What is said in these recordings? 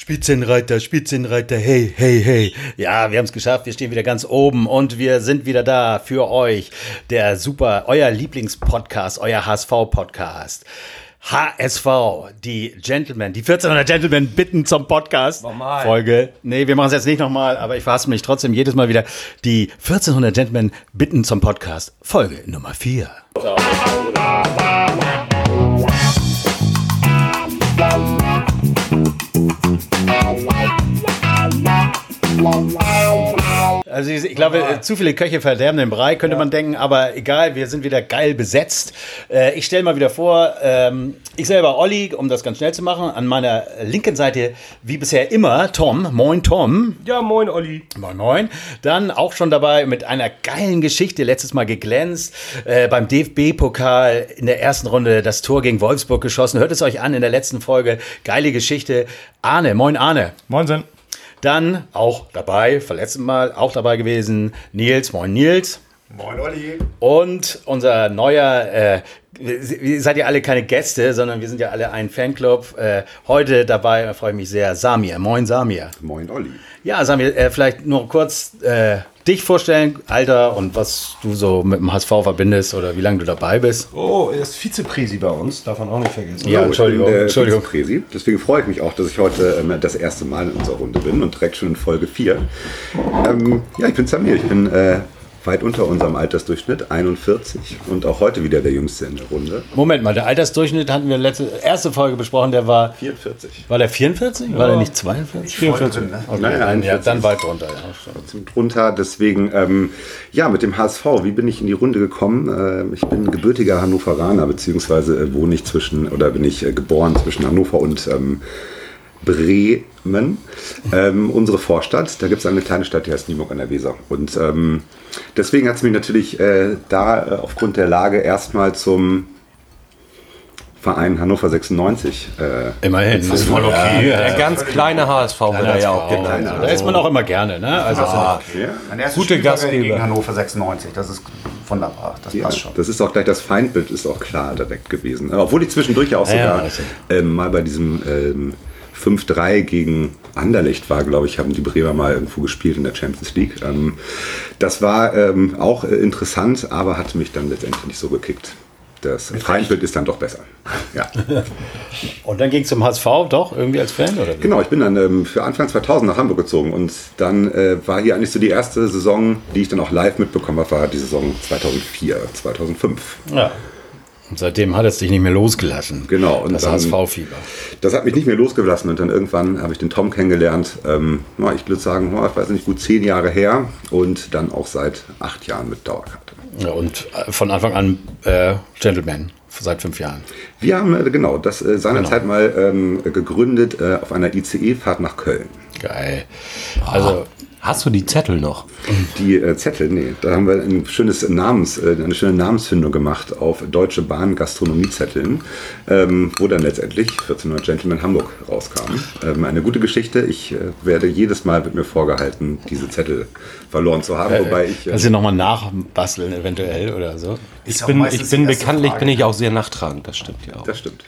Spitzenreiter, Spitzenreiter, hey, hey, hey. Ja, wir haben es geschafft. Wir stehen wieder ganz oben und wir sind wieder da für euch. Der super, euer Lieblingspodcast, euer HSV-Podcast. HSV, die Gentlemen, die 1400 Gentlemen bitten zum Podcast. Nochmal. Folge. Nee, wir machen es jetzt nicht nochmal, aber ich verhasse mich trotzdem jedes Mal wieder. Die 1400 Gentlemen bitten zum Podcast. Folge Nummer 4. la la la la Also ich, ich glaube, äh, zu viele Köche verderben den Brei, könnte man denken, aber egal, wir sind wieder geil besetzt. Äh, ich stelle mal wieder vor, ähm, ich selber Olli, um das ganz schnell zu machen, an meiner linken Seite, wie bisher immer, Tom. Moin Tom. Ja, moin, Olli. Moin Moin. Dann auch schon dabei mit einer geilen Geschichte, letztes Mal geglänzt, äh, beim DFB-Pokal in der ersten Runde das Tor gegen Wolfsburg geschossen. Hört es euch an in der letzten Folge. Geile Geschichte. Arne, moin Arne. Moinsen. Dann auch dabei, verletzten Mal auch dabei gewesen, Nils. Moin Nils. Moin Olli. Und unser neuer, äh, ihr seid ja alle keine Gäste, sondern wir sind ja alle ein Fanclub. Äh, heute dabei da freue ich mich sehr, Samir. Moin Samir. Moin Olli. Ja, Samir, äh, vielleicht nur kurz äh, dich vorstellen, Alter und was du so mit dem HSV verbindest oder wie lange du dabei bist. Oh, er ist Vizepräsi bei uns, darf man auch nicht vergessen. Ja, Hallo, Entschuldigung, Ich bin der Entschuldigung. Vizepräsi. Deswegen freue ich mich auch, dass ich heute ähm, das erste Mal in unserer Runde bin und direkt schon in Folge 4. Ähm, ja, ich bin Samir. Ich bin äh, weit unter unserem Altersdurchschnitt, 41 und auch heute wieder der Jüngste in der Runde. Moment mal, der Altersdurchschnitt hatten wir letzte erste Folge besprochen, der war 44. war der 44? War der nicht 42? 44. Okay, Naja, dann, ja, 41. dann weit drunter. Ja. Trotzdem drunter. Deswegen, ähm, ja, mit dem HSV, wie bin ich in die Runde gekommen? Ähm, ich bin gebürtiger Hannoveraner, beziehungsweise äh, wohne ich zwischen, oder bin ich äh, geboren zwischen Hannover und ähm, Bremen. Ähm, unsere Vorstadt, da gibt es eine kleine Stadt, die heißt Nieburg an der Weser. Und ähm, deswegen hat es mich natürlich äh, da äh, aufgrund der Lage erstmal zum Verein Hannover 96 äh, Immerhin. Das ist voll okay. Der ganz kleine HSV wird er ja auch genannt. Da ist man auch immer gerne, ne? Also, ja. Mein erster Gute Gastgeber. gegen Hannover 96. Das ist wunderbar. Das Ja, passt schon. das ist auch gleich das Feindbild, ist auch klar direkt gewesen. Obwohl ich zwischendurch ja auch Ja, sogar also. ähm, mal bei diesem ähm, 5-3 gegen Anderlecht war, glaube ich, haben die Bremer mal irgendwo gespielt in der Champions League. Ähm, das war ähm, auch äh, interessant, aber hat mich dann letztendlich nicht so gekickt. Das Feindbild ist dann doch besser. Ja. und dann ging es zum HSV doch irgendwie als Fan oder? wie? Genau, ich bin dann ähm, für Anfang 2000 nach Hamburg gezogen und dann äh, war hier eigentlich so die erste Saison, die ich dann auch live mitbekommen habe, war die Saison 2004, 2005. Ja. Und seitdem hat es dich nicht mehr losgelassen. Genau, und das HSV-Fieber. Das hat mich nicht mehr losgelassen und dann irgendwann habe ich den Tom kennengelernt. Ähm, ich würde sagen, ich weiß nicht, gut zehn Jahre her und dann auch seit acht Jahren mit Dauerkarte. Ja, und äh, von Anfang an äh, Gentleman, seit fünf Jahren. Wir haben äh, genau das äh, seinerzeit mal ähm, gegründet äh, auf einer ICE-Fahrt nach Köln. Geil. Also, Hast du die Zettel noch? Die äh, Zettel, nee, da haben wir ein schönes Namens, äh, eine schöne Namensfindung gemacht auf Deutsche Bahn Gastronomiezetteln, ähm, wo dann letztendlich 1400 Gentlemen Hamburg rauskam. Ähm, eine gute Geschichte. Ich äh, werde jedes Mal wird mir vorgehalten, diese Zettel verloren zu haben, wobei ich äh, kannst du nochmal nachbasteln eventuell oder so? Ich bin, ich bin bekanntlich bin ich auch sehr nachtragend, das stimmt ja auch. das stimmt.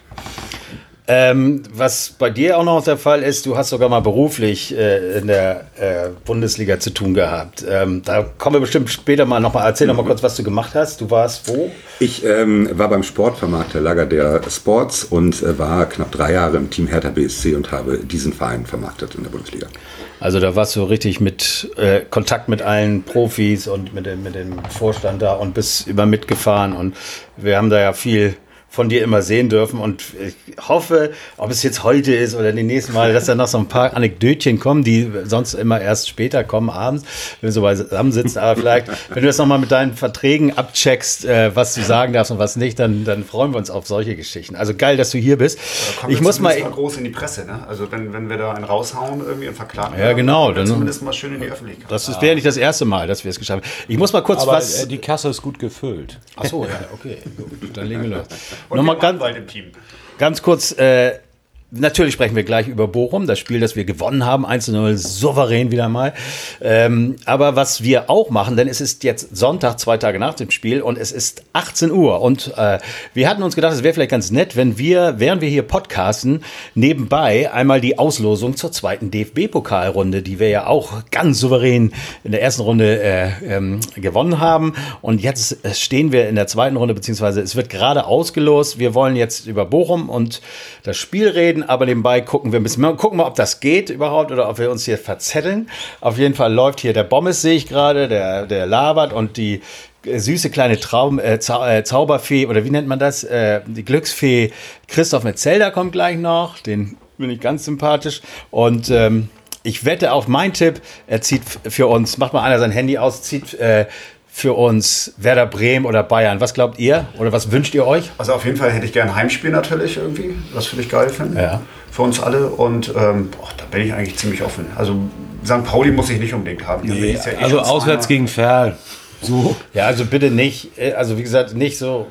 Ähm, was bei dir auch noch der Fall ist, du hast sogar mal beruflich äh, in der äh, Bundesliga zu tun gehabt. Ähm, da kommen wir bestimmt später mal nochmal. Erzähl noch mal kurz, was du gemacht hast. Du warst wo? Ich ähm, war beim Sportvermarkter Lager der Sports und äh, war knapp drei Jahre im Team Hertha BSC und habe diesen Verein vermarktet in der Bundesliga. Also da warst du richtig mit äh, Kontakt mit allen Profis und mit dem, mit dem Vorstand da und bist immer mitgefahren und wir haben da ja viel von dir immer sehen dürfen und ich hoffe, ob es jetzt heute ist oder die nächsten Mal, dass da noch so ein paar Anekdötchen kommen, die sonst immer erst später kommen, abends, wenn wir so beisammen sitzen. Aber vielleicht, wenn du das nochmal mit deinen Verträgen abcheckst, äh, was du sagen darfst und was nicht, dann, dann freuen wir uns auf solche Geschichten. Also geil, dass du hier bist. Ich muss mal... zumindest groß in die Presse, ne? Also wenn, wenn wir da einen raushauen irgendwie und verklagen Ja, genau, dann dann- zumindest mal schön in die Öffentlichkeit. Das ist- wäre nicht das erste Mal, dass wir es geschafft haben. Ich muss mal kurz Aber was... äh, die Kasse ist gut gefüllt. Ach so, ja, okay, gut, dann legen wir los. Und Nochmal ganz, im Team. ganz kurz, äh, Natürlich sprechen wir gleich über Bochum, das Spiel, das wir gewonnen haben, 1-0, souverän wieder mal. Ähm, aber was wir auch machen, denn es ist jetzt Sonntag, zwei Tage nach dem Spiel und es ist 18 Uhr. Und äh, wir hatten uns gedacht, es wäre vielleicht ganz nett, wenn wir, während wir hier podcasten, nebenbei einmal die Auslosung zur zweiten DFB-Pokalrunde, die wir ja auch ganz souverän in der ersten Runde äh, ähm, gewonnen haben. Und jetzt stehen wir in der zweiten Runde, beziehungsweise es wird gerade ausgelost. Wir wollen jetzt über Bochum und das Spiel reden, aber nebenbei gucken wir ein bisschen. Mal gucken mal, ob das geht überhaupt oder ob wir uns hier verzetteln. Auf jeden Fall läuft hier der Bommes, sehe ich gerade, der, der labert und die süße kleine Traum, äh, Zau äh, Zauberfee oder wie nennt man das? Äh, die Glücksfee Christoph mit Zelda kommt gleich noch. Den bin ich ganz sympathisch. Und ähm, ich wette auf mein Tipp, er zieht für uns, macht mal einer sein Handy aus, zieht äh, für uns Werder Bremen oder Bayern. Was glaubt ihr oder was wünscht ihr euch? Also auf jeden Fall hätte ich gerne Heimspiel natürlich irgendwie, was würde ich geil finden. Ja. Für uns alle und ähm, boah, da bin ich eigentlich ziemlich offen. Also St. Pauli muss ich nicht unbedingt haben. Ich ja eh also auswärts gegen Ferl. So. Ja, also bitte nicht, äh, also wie gesagt, nicht so,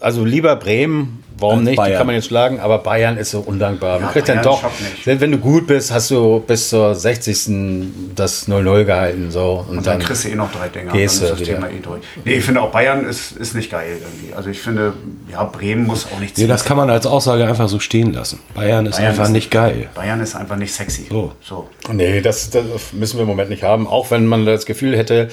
also lieber Bremen, warum Als nicht? Die Bayern. kann man jetzt schlagen, aber Bayern ist so undankbar. Man kriegt dann doch, selbst wenn du gut bist, hast du bis zur 60. das 0-0 gehalten, so. Und, Und dann dann, kriegst du eh noch drei Dinger. gehst dann du ist das wieder. Thema eh durch. Nee, ich finde auch Bayern ist, ist nicht geil irgendwie. Also ich finde, ja, Bremen muss auch nicht Nee, das kann man als Aussage einfach so stehen lassen. Bayern ist Bayern einfach ist- nicht geil. Bayern ist einfach nicht sexy. So. so. nee, das, das müssen wir im Moment nicht haben. Auch wenn man das Gefühl hätte,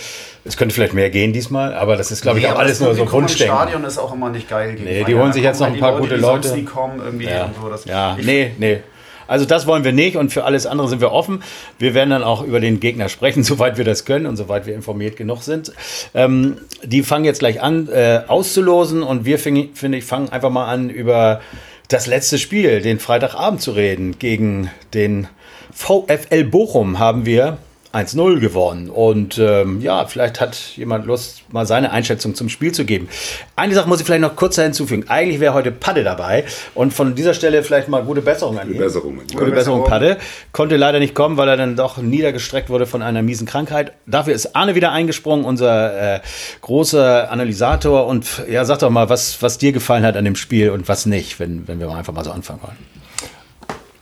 es könnte vielleicht mehr gehen diesmal, aber das ist, glaube ich, Nee, auch aber alles das nur so im Wunschdenken. Stadion ist auch immer nicht geil. Gegen Nee, die Bayern. holen sich jetzt noch kommen ein halt paar die gute die Leute. sonst nie kommen irgendwie Ja, so. Das, ja nee, nee. Also das wollen wir nicht und für alles andere sind wir offen. Wir werden dann auch über den Gegner sprechen, soweit wir das können und soweit wir informiert genug sind. Ähm, die fangen jetzt gleich an äh, auszulosen und wir, finde ich, fangen einfach mal an über das letzte Spiel, den Freitagabend zu reden. Gegen den VfL Bochum haben wir 1-0 gewonnen. Und ähm, ja, vielleicht hat jemand Lust, mal seine Einschätzung zum Spiel zu geben. Eine Sache muss ich vielleicht noch kurz hinzufügen. Eigentlich wäre heute Padde dabei. Und von dieser Stelle vielleicht mal gute Besserung an ihn. Gute Besserung. Gute Besserung, Padde. Konnte leider nicht kommen, weil er dann doch niedergestreckt wurde von einer miesen Krankheit. Dafür ist Arne wieder eingesprungen, unser äh, großer Analysator. Und ja, sag doch mal, was, was dir gefallen hat an dem Spiel und was nicht, wenn, wenn wir mal einfach mal so anfangen wollen.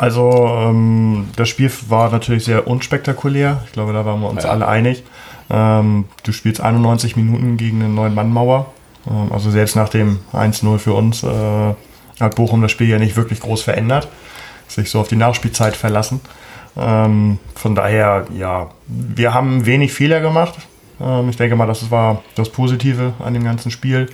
Also ähm, das Spiel war natürlich sehr unspektakulär. Ich glaube, da waren wir uns Ja. alle einig. Ähm, du spielst 91 Minuten gegen eine Neun-Mann-Mauer. Ähm, also selbst nach dem 1-0 für uns äh, hat Bochum das Spiel ja nicht wirklich groß verändert. Sich so auf die Nachspielzeit verlassen. Ähm, von daher, ja, wir haben wenig Fehler gemacht. Ähm, ich denke mal, das war das Positive an dem ganzen Spiel.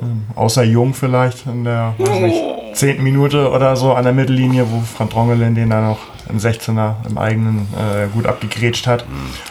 Ähm, außer Jung vielleicht in der weiß nicht, zehnten Minute oder so an der Mittellinie, wo Frank Drongelen den dann noch im 16er im eigenen äh, gut abgegrätscht hat.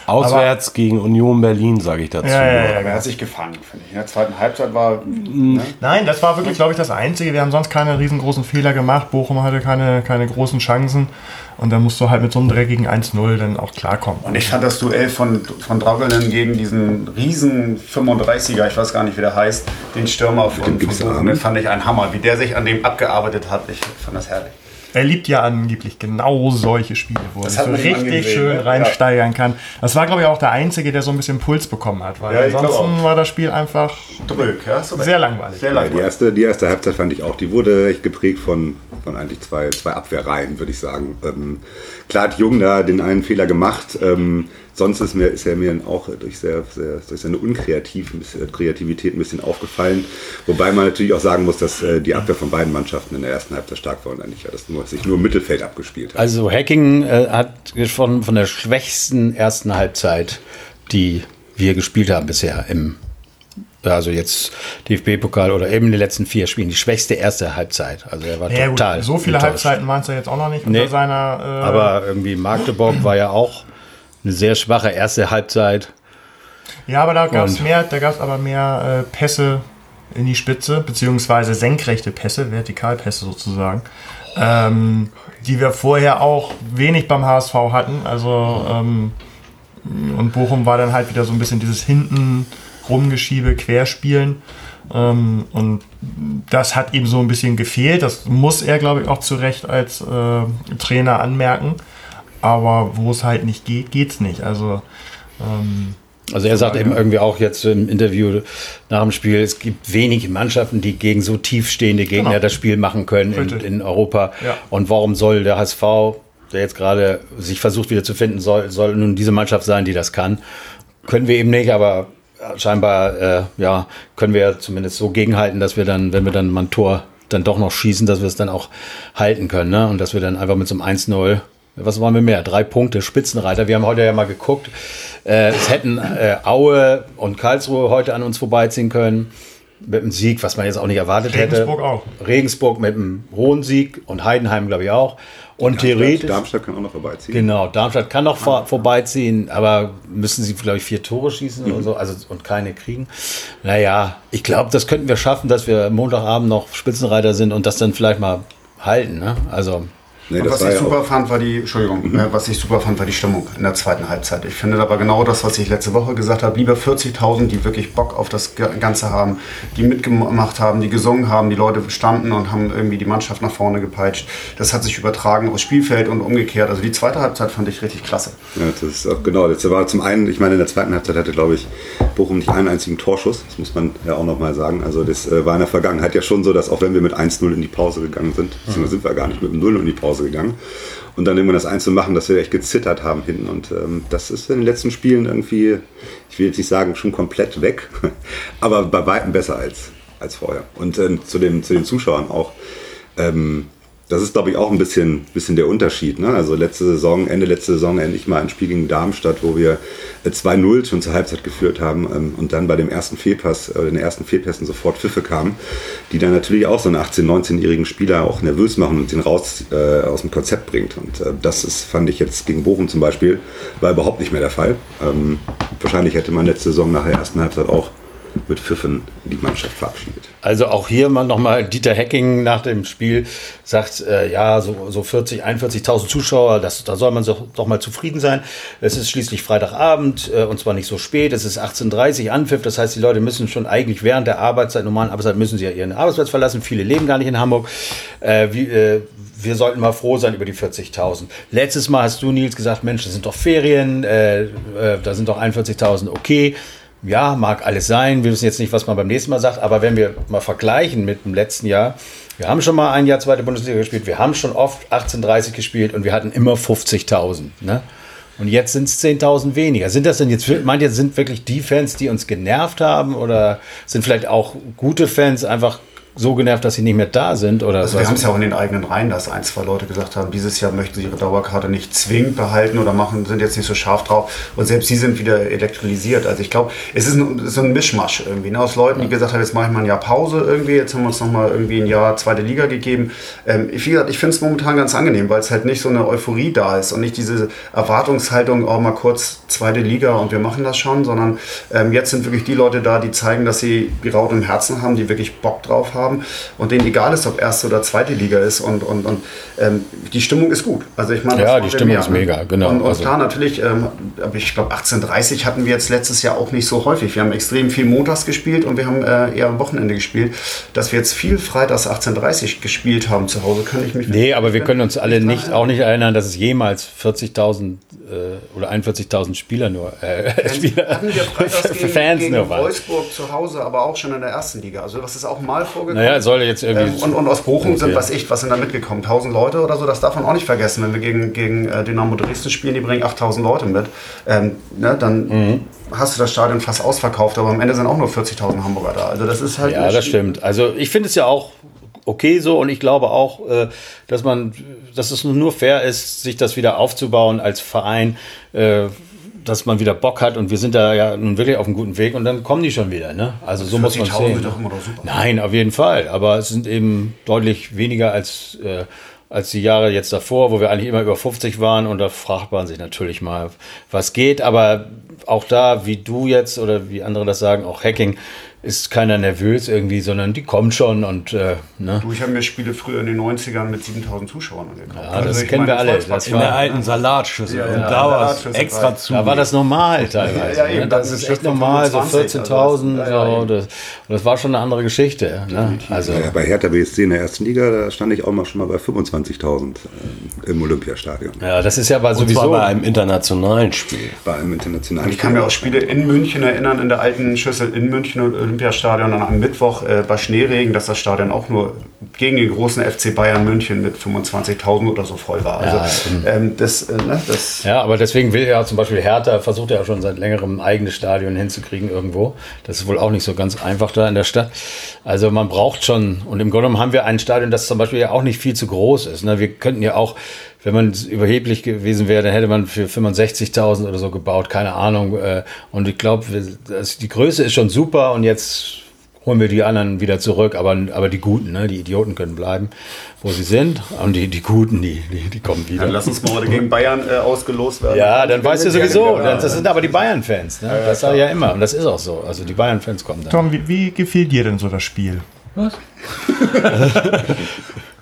Auswärts gegen Union Berlin, sage ich dazu. Ja, ja, ja, aber er genau. hat sich gefangen, finde ich. In der zweiten Halbzeit war. Ne? Nein, das war wirklich, glaube ich, das Einzige. Wir haben sonst keine riesengroßen Fehler gemacht. Bochum hatte keine, keine großen Chancen. Und dann musst du halt mit so einem dreckigen 1-0 dann auch klarkommen. Und ich fand das Duell von, von Draugelen gegen diesen riesen 35er, ich weiß gar nicht, wie der heißt, den Stürmer von, von Gipsarm. Bochum, den fand ich ein Hammer. Wie der sich an dem abgearbeitet hat, ich fand das herrlich. Er liebt ja angeblich genau solche Spiele, wo er sich richtig schön ne? reinsteigern kann. Das war, glaube ich, auch der Einzige, der so ein bisschen Puls bekommen hat, weil Ja, ansonsten war das Spiel einfach Drück, ja? So sehr langweilig. Sehr Ja, die, langweilig. erste, die erste Halbzeit fand ich auch, die wurde echt geprägt von, von eigentlich zwei, zwei Abwehrreihen, würde ich sagen. Ähm, klar hat Jung da den einen Fehler gemacht. Ähm, sonst ist, mir, ist er mir auch durch, sehr, sehr, durch seine Unkreativ, ein bisschen- Kreativität ein bisschen aufgefallen. Wobei man natürlich auch sagen muss, dass äh, die Abwehr von beiden Mannschaften in der ersten Halbzeit stark war und eigentlich ja, das nur, sich nur im Mittelfeld abgespielt hat. Also Hacking äh, hat von, von der schwächsten ersten Halbzeit, die wir gespielt haben bisher im also jetzt DFB-Pokal oder eben die letzten vier Spielen, die schwächste erste Halbzeit. Also er war Ja, gut, total. so viele enttäuscht. Halbzeiten waren es ja jetzt auch noch nicht Nee. unter seiner. Äh, Aber irgendwie Magdeburg war ja auch eine sehr schwache erste Halbzeit. ja, aber da gab es mehr, da gab es aber mehr äh, Pässe in die Spitze, beziehungsweise senkrechte Pässe, Vertikalpässe sozusagen, ähm, die wir vorher auch wenig beim HSV hatten. Also ähm, und Bochum war dann halt wieder so ein bisschen dieses hinten rumgeschiebe, Querspielen. Ähm, und das hat ihm so ein bisschen gefehlt. Das muss er, glaube ich, auch zu Recht als äh, Trainer anmerken. Aber wo es halt nicht geht, geht's nicht. Also ähm, Also er sagt eben irgendwie auch jetzt im Interview nach dem Spiel, es gibt wenige Mannschaften, die gegen so tiefstehende Gegner Genau. das Spiel machen können in, in Europa. Ja. Und warum soll der HSV, der jetzt gerade sich versucht wieder zu finden, soll, soll nun diese Mannschaft sein, die das kann? Können wir eben nicht, aber scheinbar äh, ja, können wir zumindest so gegenhalten, dass wir dann, wenn wir dann mal ein Tor dann doch noch schießen, dass wir es dann auch halten können. Ne? Und dass wir dann einfach mit so einem 1-0 was wollen wir mehr? Drei Punkte, Spitzenreiter. Wir haben heute ja mal geguckt. Äh, es hätten äh, Aue und Karlsruhe heute an uns vorbeiziehen können. Mit einem Sieg, was man jetzt auch nicht erwartet Regensburg hätte. auch. Regensburg mit einem hohen Sieg und Heidenheim, glaube ich, auch. Und theoretisch. Darmstadt kann auch noch vorbeiziehen. Genau, Darmstadt kann noch vor, vorbeiziehen, aber müssen sie, glaube ich, vier Tore schießen oder so, also und keine kriegen. Naja, ich glaube, das könnten wir schaffen, dass wir Montagabend noch Spitzenreiter sind und das dann vielleicht mal halten. Ne? Also, Nee, Und was ich super auch, fand, war die, Entschuldigung, äh, was ich super fand, war die Stimmung in der zweiten Halbzeit. Ich finde aber genau das, was ich letzte Woche gesagt habe, lieber 40.000, die wirklich Bock auf das Ganze haben, die mitgemacht haben, die gesungen haben, die Leute standen und haben irgendwie die Mannschaft nach vorne gepeitscht. Das hat sich übertragen aufs Spielfeld und umgekehrt. Also die zweite Halbzeit fand ich richtig klasse. ja, das ist auch genau. Das war zum einen, ich meine, in der zweiten Halbzeit hatte, glaube ich, Bochum nicht einen einzigen Torschuss. Das muss man ja auch nochmal sagen. Also das äh, war in der Vergangenheit ja schon so, dass auch wenn wir mit 1-0 in die Pause gegangen sind, beziehungsweise sind wir gar nicht mit dem 0 in die Pause gegangen. Und dann irgendwann das 1 zu machen, dass wir echt gezittert haben hinten. Und ähm, das ist in den letzten Spielen irgendwie, ich will jetzt nicht sagen, schon komplett weg, aber bei weitem besser als, als vorher. Und ähm, zu, den, zu den Zuschauern auch. Ähm, das ist, glaube ich, auch ein bisschen, bisschen der Unterschied. Ne? Also letzte Saison, Ende letzte Saison endlich mal ein Spiel gegen Darmstadt, wo wir äh, 2-0 schon zur Halbzeit geführt haben ähm, und dann bei dem ersten Fehlpass, äh, den ersten Fehlpässen sofort Pfiffe kamen, die dann natürlich auch so einen 18-, 19-jährigen Spieler auch nervös machen und den raus äh, aus dem Konzept bringt. Und äh, das ist, fand ich jetzt gegen Bochum zum Beispiel, war überhaupt nicht mehr der Fall. Ähm, wahrscheinlich hätte man letzte Saison nach der ersten Halbzeit auch mit Pfiffen die Mannschaft verabschiedet. Also auch hier mal nochmal Dieter Hecking nach dem Spiel sagt, äh, ja, so, so 40, 41.000 Zuschauer, das, da soll man so, doch mal zufrieden sein. Es ist schließlich Freitagabend äh, und zwar nicht so spät, es ist 18.30 Uhr Anpfiff, das heißt, die Leute müssen schon eigentlich während der Arbeitszeit, normalen Arbeitszeit, müssen sie ja ihren Arbeitsplatz verlassen. Viele leben gar nicht in Hamburg. Äh, wie, äh, wir sollten mal froh sein über die 40.000. Letztes Mal hast du, Nils, gesagt, Mensch, das sind doch Ferien, äh, äh, da sind doch 41.000 okay. Ja, mag alles sein. Wir wissen jetzt nicht, was man beim nächsten Mal sagt, aber wenn wir mal vergleichen mit dem letzten Jahr, wir haben schon mal ein Jahr zweite Bundesliga gespielt, wir haben schon oft 18:30 gespielt und wir hatten immer 50.000. Ne? Und jetzt sind es 10.000 weniger. Sind das denn jetzt, meint ihr, sind wirklich die Fans, die uns genervt haben oder sind vielleicht auch gute Fans einfach so genervt, dass sie nicht mehr da sind? Oder Also wir haben es ja auch in den eigenen Reihen, dass ein, zwei Leute gesagt haben, dieses Jahr möchten sie ihre Dauerkarte nicht zwingend behalten oder machen, sind jetzt nicht so scharf drauf. Und selbst sie sind wieder elektrolisiert. Also ich glaube, es ist ein, so ein Mischmasch irgendwie. Ne? Aus Leuten, die gesagt haben, jetzt mache ich mal ein Jahr Pause irgendwie, jetzt haben wir uns nochmal irgendwie ein Jahr zweite Liga gegeben. Ähm, wie gesagt, ich finde es momentan ganz angenehm, weil es halt nicht so eine Euphorie da ist und nicht diese Erwartungshaltung, auch mal kurz zweite Liga und wir machen das schon, sondern ähm, jetzt sind wirklich die Leute da, die zeigen, dass sie die Raute im Herzen haben, die wirklich Bock drauf haben und denen egal ist, ob erste oder zweite Liga ist und, und, und ähm, die Stimmung ist gut. Also ich meine, Ja, die Stimmung mehr, ist ne? mega, genau. Und, und Also- klar, natürlich, ähm, ich glaube 18:30 hatten wir jetzt letztes Jahr auch nicht so häufig. Wir haben extrem viel montags gespielt und wir haben äh, eher am Wochenende gespielt. Dass wir jetzt viel freitags 18:30 gespielt haben zu Hause, kann ich mich Nee, aber wir können uns alle nicht, auch nicht erinnern, dass es jemals 40.000 äh, oder 41.000 Spieler nur, äh, Spieler, für gegen, Fans gegen nur waren. Wolfsburg zu Hause, aber auch schon in der ersten Liga. Also das ist auch mal vorgekommen. Naja, es soll jetzt irgendwie. Ähm, und, und aus Bochum sind, Okay. was ich, was sind da mitgekommen? 1000 Leute oder so, das darf man auch nicht vergessen. Wenn wir gegen, gegen äh, Dynamo Dresden spielen, die bringen 8000 Leute mit, ähm, ne, dann Mhm. hast du das Stadion fast ausverkauft, aber am Ende sind auch nur 40.000 Hamburger da. Also das ist halt. Ja, das stimmt. Also ich finde es ja auch okay so und ich glaube auch, äh, dass man, dass es nur fair ist, sich das wieder aufzubauen als Verein, äh, dass man wieder Bock hat und wir sind da ja nun wirklich auf einem guten Weg und dann kommen die schon wieder. Ne? Also so muss man 40.000 sehen. sind doch immer noch super. Nein, auf jeden Fall. Aber es sind eben deutlich weniger als, äh, als die Jahre jetzt davor, wo wir eigentlich immer über 50 waren. Und da fragt man sich natürlich mal, was geht. Aber auch da, wie du jetzt oder wie andere das sagen, auch Hacking, ist keiner nervös irgendwie, sondern die kommen schon und äh, ne? Du, ich habe mir Spiele früher in den 90ern mit 7000 Zuschauern angeguckt. Ja, das kennen wir alle. Das In war- der alten Salatschüssel. Ja, und ja, da war es extra zu. Da war das normal teilweise. Ja, ja, eben, ne? Das ist echt normal, so 25, 14.000. also so, das, das war schon eine andere Geschichte. Ne? Also, Ja, bei Hertha BSC in der ersten Liga, da stand ich auch mal schon mal bei 25.000 äh, im Olympiastadion. ja, das ist ja aber Und zwar sowieso. bei einem internationalen Spiel. Bei einem internationalen Ich kann mir auch Spiele in München erinnern, in der alten Schüssel in München und Olympiastadion dann am Mittwoch äh, bei Schneeregen, dass das Stadion auch nur gegen den großen FC Bayern München mit 25.000 oder so voll war. Also ähm, das, äh, ne, das Ja, aber deswegen will ja zum Beispiel Hertha, versucht ja schon seit längerem ein eigenes Stadion hinzukriegen irgendwo. Das ist wohl auch nicht so ganz einfach da in der Stadt. Also man braucht schon, und im Grunde genommen haben wir ein Stadion, das zum Beispiel ja auch nicht viel zu groß ist. Ne? Wir könnten ja auch, wenn man überheblich gewesen wäre, dann hätte man für 65.000 oder so gebaut, keine Ahnung. äh, Und ich glaube, die Größe ist schon super und jetzt holen wir die anderen wieder zurück, aber, aber die Guten, ne? die Idioten können bleiben, wo sie sind. Und die, die Guten, die, die, die kommen wieder. dann lass uns mal heute gegen Bayern äh, ausgelost werden. Ja, dann weißt du sowieso. wieder. Das sind aber die Bayern-Fans. Ne? Das sage ich ja immer. Und das ist auch so. Also die Bayern-Fans kommen dann. Tom, wie, wie gefiel dir denn so das Spiel?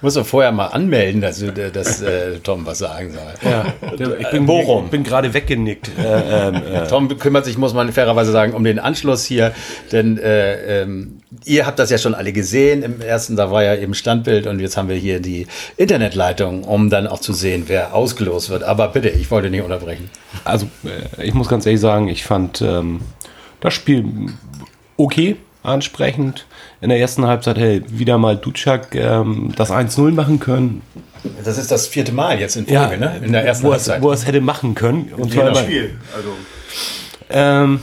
Muss doch vorher mal anmelden, dass, dass äh, Tom was sagen soll. Ja, ich bin, Bochum. Ich bin gerade weggenickt. Äh, ähm, äh, Tom kümmert sich, muss man fairerweise sagen, um den Anschluss hier. Denn äh, ähm, ihr habt das ja schon alle gesehen. Im ersten, da war ja eben Standbild und jetzt haben wir hier die Internetleitung, um dann auch zu sehen, wer ausgelost wird. Aber bitte, ich wollte nicht unterbrechen. Also, äh, ich muss ganz ehrlich sagen, ich fand ähm, das Spiel okay, ansprechend. In der ersten Halbzeit hey, wieder mal Ducak ähm, das 1-0 machen können. Das ist das vierte Mal jetzt in Folge, ne? In der ersten wo es, Halbzeit. wo es hätte machen können. Und zwar- Spiel. Also Ähm,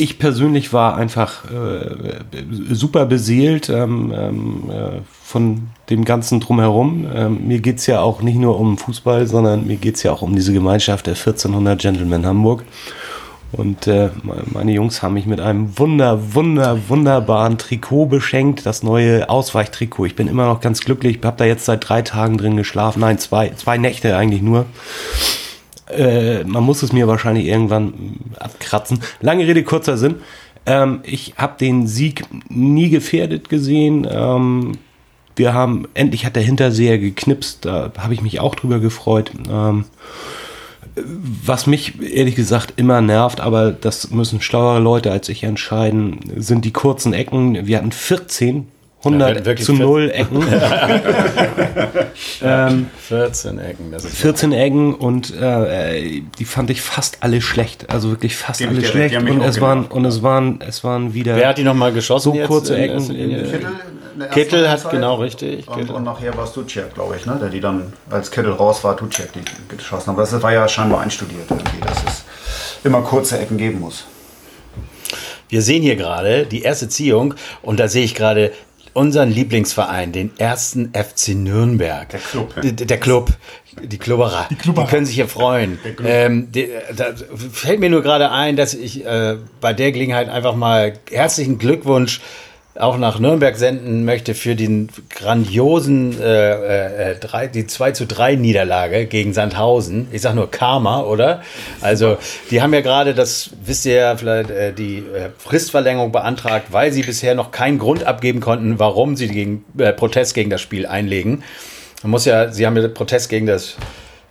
ich persönlich war einfach äh, super beseelt ähm, ähm, äh, von dem Ganzen drumherum. Ähm, mir geht es ja auch nicht nur um Fußball, sondern mir geht es ja auch um diese Gemeinschaft der 1400 Gentlemen Hamburg. Und äh, meine Jungs haben mich mit einem wunder, wunder, wunderbaren Trikot beschenkt, das neue Ausweichtrikot. Ich bin immer noch ganz glücklich, Ich habe da jetzt seit drei Tagen drin geschlafen. Nein, zwei, zwei Nächte eigentlich nur. Äh, man muss es mir wahrscheinlich irgendwann mm, abkratzen. Lange Rede, kurzer Sinn. Ähm, ich habe den Sieg nie gefährdet gesehen. Ähm, wir haben, endlich hat der Hinterseher geknipst, da habe ich mich auch drüber gefreut. Ähm, was mich ehrlich gesagt immer nervt, aber das müssen schlauere Leute als ich entscheiden, sind die kurzen Ecken. Wir hatten 14, Ja, 100 wirklich zu 0 Ecken. 14 Ecken, das ist 14 Ecken und äh, die fand ich fast alle schlecht. Also wirklich fast Die alle ja- schlecht. Und es waren, und es waren, es waren wieder. Wer hat die nochmal geschossen? So jetzt kurze in Ecken. erster Linie? Kittel, in der ersten Kittel hat Halbzeit. genau richtig. Und, Kittel. und nachher war es Ducek, glaube ich, ne? der die dann, als Kittel raus war, Ducek die geschossen hat. Aber das war ja scheinbar einstudiert irgendwie, dass es immer kurze Ecken geben muss. Wir sehen hier gerade die erste Ziehung und da sehe ich gerade unseren Lieblingsverein, den ersten FC Nürnberg. Der Club, ja. Der, der Club. Die Klubberer. Die, Klubberer. können sich hier freuen. Ähm, die, da fällt mir nur gerade ein, dass ich äh, bei der Gelegenheit einfach mal herzlichen Glückwunsch auch nach Nürnberg senden möchte für den grandiosen äh, äh, drei, die 2 zu 3 Niederlage gegen Sandhausen. Ich sag nur Karma, oder? Also, die haben ja gerade, das wisst ihr ja vielleicht, äh, die äh, Fristverlängerung beantragt, weil sie bisher noch keinen Grund abgeben konnten, warum sie gegen äh, Protest gegen das Spiel einlegen. Man muss ja, sie haben ja Protest gegen das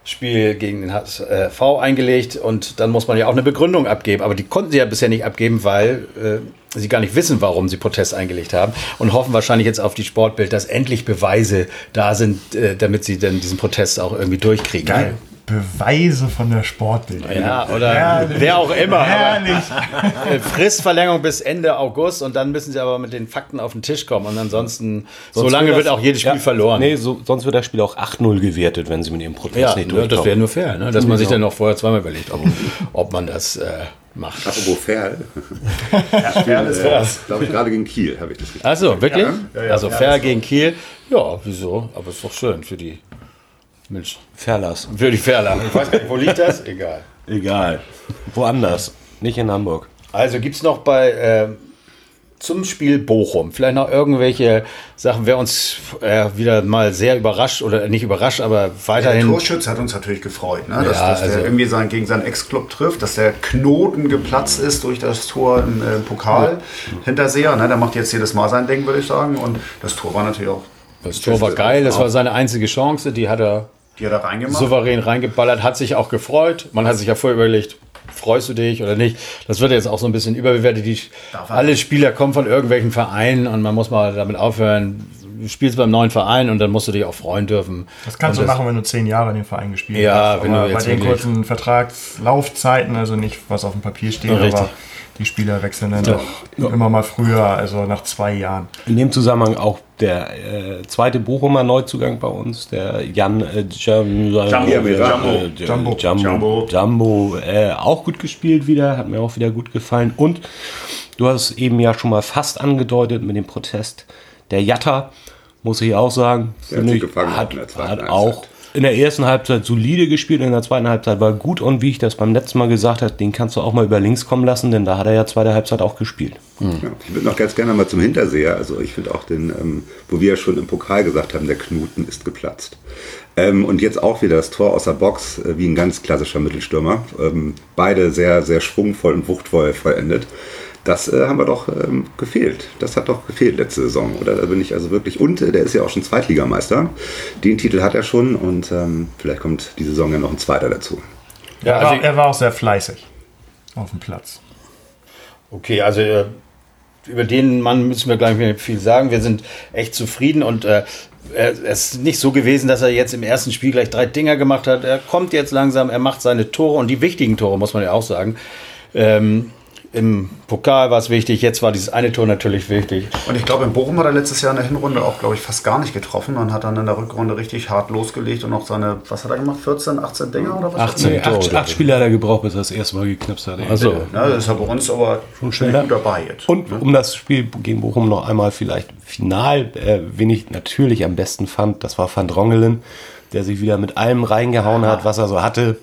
Spiel gegen den HSV eingelegt und dann muss man ja auch eine Begründung abgeben. Aber die konnten sie ja bisher nicht abgeben, weil äh, sie gar nicht wissen, warum sie Protest eingelegt haben und hoffen wahrscheinlich jetzt auf die Sportbild, dass endlich Beweise da sind, äh, damit sie dann diesen Protest auch irgendwie durchkriegen. Geil. Beweise von der Sportbild. Ja, oder Herrlich. wer auch immer. Herrlich. äh, Fristverlängerung bis Ende August und dann müssen sie aber mit den Fakten auf den Tisch kommen und ansonsten, so Sonst lange das- wird auch jedes Spiel ja, verloren. Nee, so, sonst wird das Spiel auch 8-0 gewertet, wenn sie mit ihrem Protest Ja, nicht ne, durchkommen. das wäre nur fair, ne? dass man sich dann noch vorher zweimal überlegt, ob, ob man das äh, macht. Apropos Ferl. Ferl ist raus. Glaube ich gerade gegen Kiel, habe ich das richtig. Achso, wirklich? Ja, ja, also ja, fair ist gegen Kiel. Ja, wieso? Aber ist doch schön für die Mensch. Verlass. Für die Ferler. Ich weiß gar nicht, wo liegt das? Egal. Egal. Woanders. Nicht in Hamburg. Also gibt es noch bei, äh, zum Spiel Bochum. Vielleicht noch irgendwelche Sachen, wer uns äh, wieder mal sehr überrascht oder nicht überrascht, aber Der weiterhin. Torschütze hat uns natürlich gefreut, ne? dass, Ja, dass also- der irgendwie sein, gegen seinen Ex-Club trifft, dass der Knoten geplatzt ist durch das Tor im äh, Pokal Hinterseher. Ne? Der macht jetzt jedes Mal sein Ding, würde ich sagen. Und das Tor war natürlich auch. Das Tor war geil, das war seine einzige Chance, die hat er Die hat er reingemacht. souverän reingeballert, hat sich auch gefreut. Man hat sich ja vorher überlegt, freust du dich oder nicht? Das wird jetzt auch so ein bisschen überbewertet. Die, alle Spieler kommen von irgendwelchen Vereinen und man muss mal damit aufhören. Du spielst beim neuen Verein und dann musst du dich auch freuen dürfen. Das kannst und du machen, wenn du zehn Jahre in dem Verein gespielt Ja, hast. wenn du Aber jetzt bei den wirklich- kurzen Vertragslaufzeiten, also nicht was auf dem Papier steht, Richtig. aber die Spieler wechseln dann doch immer mal früher, also nach zwei Jahren. In dem Zusammenhang auch der äh, zweite Bochumer Neuzugang bei uns, der Jan äh, Jam, Jumbo, äh, Jumbo, äh, Jumbo. Jumbo, Jumbo. Jumbo äh, auch gut gespielt wieder, hat mir auch wieder gut gefallen. Und du hast eben ja schon mal fast angedeutet mit dem Protest. Der Jatta, muss ich auch sagen, Der hat finde ich, gefangen hat, hat auch in der ersten Halbzeit solide gespielt, in der zweiten Halbzeit war gut und wie ich das beim letzten Mal gesagt habe, den kannst du auch mal über links kommen lassen, denn da hat er ja zweite Halbzeit auch gespielt. Ja, ich würde noch ganz gerne mal zum Hinterseher. Also ich finde auch den, ähm, wo wir ja schon im Pokal gesagt haben, der Knoten ist geplatzt. Ähm, und jetzt auch wieder das Tor aus der Box, äh, wie ein ganz klassischer Mittelstürmer. Ähm, beide sehr, sehr schwungvoll und wuchtvoll vollendet. Das äh, haben wir doch ähm, gefehlt. Das hat doch gefehlt letzte Saison, oder? Da bin ich also wirklich. Und äh, der ist ja auch schon Zweitligameister. Den Titel hat er schon und ähm, vielleicht kommt die Saison ja noch ein zweiter dazu. Ja, er, also, war, er war auch sehr fleißig auf dem Platz. okay, also äh, über den Mann müssen wir gleich nicht viel sagen. Wir sind echt zufrieden und äh, es ist nicht so gewesen, dass er jetzt im ersten Spiel gleich drei Dinger gemacht hat. Er kommt jetzt langsam, er macht seine Tore und die wichtigen Tore, muss man ja auch sagen. Ähm, Im Pokal war es wichtig, jetzt war dieses eine Tor natürlich wichtig. Und ich glaube, in Bochum hat er letztes Jahr in der Hinrunde auch, glaube ich, fast gar nicht getroffen und hat dann in der Rückrunde richtig hart losgelegt und auch seine, was hat er gemacht, 14, 18 Dinger oder was? 18. Nee, Tore, acht, glaub acht Spiele hat er gebraucht, bis er das erste Mal geknipst hat. Also, Ja, das ist ja bei uns aber schon schneller. gut dabei jetzt. Und um das Spiel gegen Bochum noch einmal vielleicht final, äh, wen ich natürlich am besten fand, das war Van Drongelen, der sich wieder mit allem reingehauen hat, was er so hatte.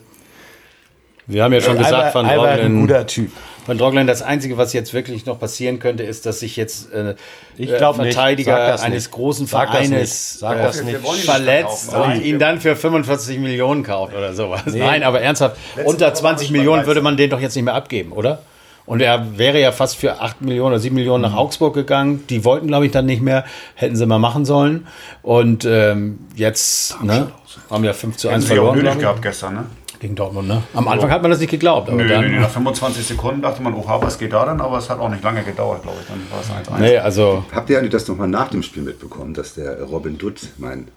wir haben ja schon gesagt, Van Albert, Albert ein Drongelen, guter Typ. Van Drongelen, das Einzige, was jetzt wirklich noch passieren könnte, ist, dass sich jetzt äh, nicht. Verteidiger Sag das eines nicht. großen Sag das Vereines nicht. Sag äh, Wir verletzt und ihn dann für 45 Millionen kauft oder sowas. Nein, aber ernsthaft, Letzte unter Woche 20 war ich Millionen würde man den doch jetzt nicht mehr abgeben, oder? Und er wäre ja fast für 8 Millionen oder 7 Millionen nach Augsburg gegangen. Die wollten, glaube ich, dann nicht mehr. Hätten sie mal machen sollen. Und ähm, jetzt ne, haben ja 5 zu 1 Haben sie auch verloren. nötig gehabt gestern, ne? Gegen Dortmund, ne? Am Anfang hat man das nicht geglaubt. Aber Nö, dann, nö, nach 25 Sekunden dachte man, oha, was geht da denn? Aber es hat auch nicht lange gedauert, glaube ich. Dann war es 1-1. Nee, also Habt ihr eigentlich das nochmal nach dem Spiel mitbekommen, dass der Robin Dutt, mein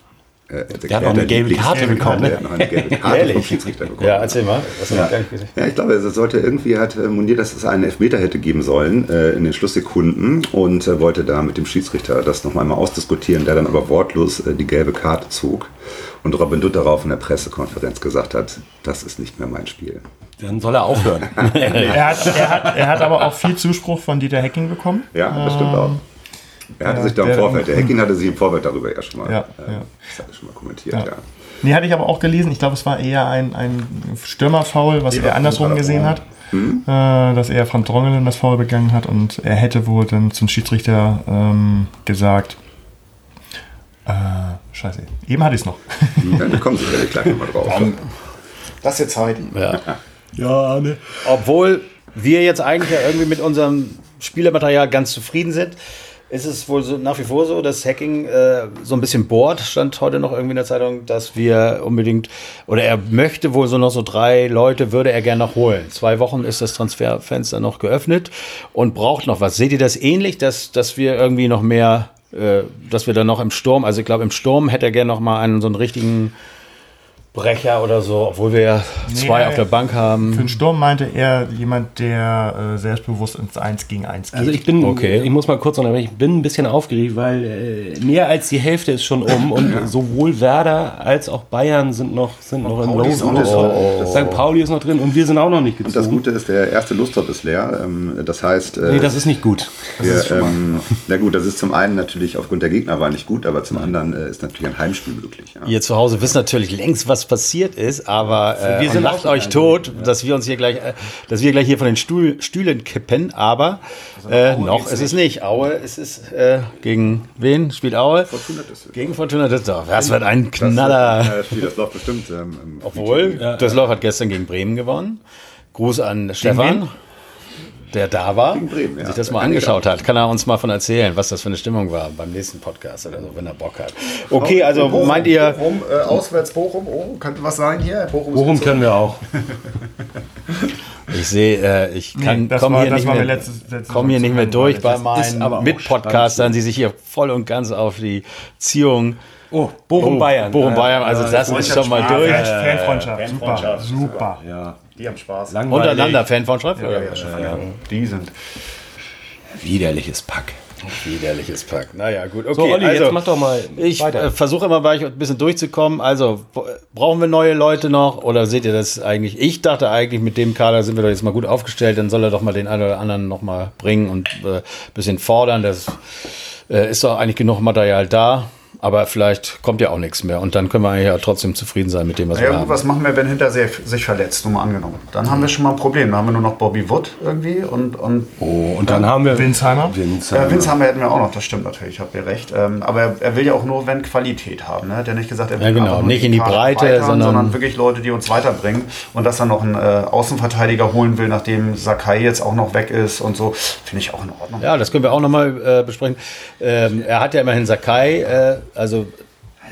äh, Der hat auch eine gelbe Karte bekommen? Der hat noch eine gelbe Karte vom? Schiedsrichter bekommen. Ja, erzähl mal. Das hab ich gar nicht gesehen. Ja, ich glaube, es sollte irgendwie hat äh, Monier, dass es einen Elfmeter hätte geben sollen äh, in den Schlusssekunden und äh, wollte da mit dem Schiedsrichter das noch einmal ausdiskutieren, der dann aber wortlos äh, die gelbe Karte zog und Robin Dutt darauf in der Pressekonferenz gesagt hat, das ist nicht mehr mein Spiel. Dann soll er aufhören. Er hat, er, hat, er hat aber auch viel Zuspruch von Dieter Hecking bekommen. Ja, das stimmt auch. Er hatte ja, sich da im der- Vorfeld, der Heckin hatte sich im Vorfeld darüber ja schon mal, Ja, äh, ja. das hatte schon mal kommentiert, Ja. ja. Nee, hatte ich aber auch gelesen. Ich glaube, es war eher ein, ein Stürmerfoul, was er andersrum gesehen hat. Äh, dass er Van Drongelen das Foul begangen hat und er hätte wohl dann zum Schiedsrichter ähm, gesagt, äh, scheiße, eben hatte ich es noch. Ja, da kommen sicherlich gleich nochmal drauf. Das ist Zeit. Ja. ja, ne? Obwohl wir jetzt eigentlich ja irgendwie mit unserem Spielermaterial ganz zufrieden sind, ist es wohl so, nach wie vor so, dass Hacking äh, so ein bisschen bohrt, stand heute noch irgendwie in der Zeitung, dass wir unbedingt, oder er möchte wohl so noch so drei Leute, würde er gerne noch holen. Zwei Wochen ist das Transferfenster noch geöffnet und braucht noch was. Seht ihr das ähnlich, dass, dass wir irgendwie noch mehr, äh, dass wir dann noch im Sturm, also ich glaube im Sturm hätte er gerne noch mal einen so einen richtigen Brecher oder so, obwohl wir ja zwei Nee, auf der Bank haben. Für den Sturm meinte er jemand, der äh, selbstbewusst ins 1 gegen 1 geht. Also ich bin, Okay. ich muss mal kurz unterbrechen, ich bin ein bisschen aufgeregt, weil äh, mehr als die Hälfte ist schon um und sowohl Werder als auch Bayern sind noch, sind noch im Pauli ist noch drin. St. Pauli ist noch drin und wir sind auch noch nicht Und das gezogen. Gute ist, der erste Lustop ist leer. ähm, Das heißt, äh, Nee, das ist nicht gut. wir, ähm, na gut, das ist zum einen natürlich aufgrund der Gegnerwahl nicht gut, aber zum anderen äh, ist natürlich ein Heimspiel möglich. Ja. Ihr zu Hause wisst natürlich längst, was passiert ist, aber äh, Wir sind lacht euch tot, dass wir uns hier gleich, äh, dass wir gleich hier von den Stuhl, Stühlen kippen, aber äh, noch ist es nicht. Aue ist es äh, gegen wen spielt Aue? Fortuna Düsseldorf. Gegen Fortuna Düsseldorf. Das wird ein Knaller. Das, äh, Spiel, das läuft bestimmt. Ähm, Obwohl, Düsseldorf hat gestern gegen Bremen gewonnen. Gruß an Stefan, der da war, Bremen, ja. sich das mal angeschaut hat. Kann er uns mal von erzählen, was das für eine Stimmung war beim nächsten Podcast oder so, wenn er Bock hat. Okay, also Bochum, meint ihr, Bochum, äh, auswärts Bochum, oh, könnte was sein hier? Bochum, so- können wir auch? ich sehe, äh, ich kann, Nee, das komm war- hier das nicht war mehr, letztes- letztes komm hier nicht mehr durch bei meinen Mitpodcastern, die sich hier voll und ganz auf die Ziehung Oh, Bochum Bayern. Bochum Bayern, also das ist schon mal durch. Fan- Fanfreundschaft, super, Fanfreundschaft, super. Ja, Die haben Spaß. langweilig. Untereinander Fanfreundschaft? Ja, ja, schon Die sind. Widerliches Pack. Widerliches Pack. Naja, gut. Okay, So, Olli, also, jetzt mach doch mal Ich äh, versuche immer bei euch ein bisschen durchzukommen. Also, b- brauchen wir neue Leute noch? Oder seht ihr das eigentlich? Ich dachte eigentlich, mit dem Kader sind wir doch jetzt mal gut aufgestellt. Dann soll er doch mal den einen oder anderen noch mal bringen und ein äh, bisschen fordern. Das äh, ist doch eigentlich genug Material da. Aber vielleicht kommt ja auch nichts mehr. Und dann können wir eigentlich ja trotzdem zufrieden sein mit dem, was Ja, wir gut, haben. was machen wir, wenn hinter sich, verletzt, nur mal angenommen? Dann haben wir schon mal ein Problem. Dann haben wir nur noch Bobby Wood irgendwie und, und Oh, und dann haben wir Winsheimer? Winsheimer. äh, wir hätten wir auch noch, das stimmt natürlich, habt ihr recht. Ähm, aber er, er will ja auch nur, wenn Qualität haben. Ne? Er hat ja nicht gesagt, er will Ja, genau. Nicht in die Breite, erweitern, sondern- wirklich Leute, die uns weiterbringen. Und dass er noch einen äh, Außenverteidiger holen will, nachdem Sakai jetzt auch noch weg ist und so, finde ich auch in Ordnung. Ja, das können wir auch nochmal äh, besprechen. Ähm, er hat ja immerhin Sakai, äh, also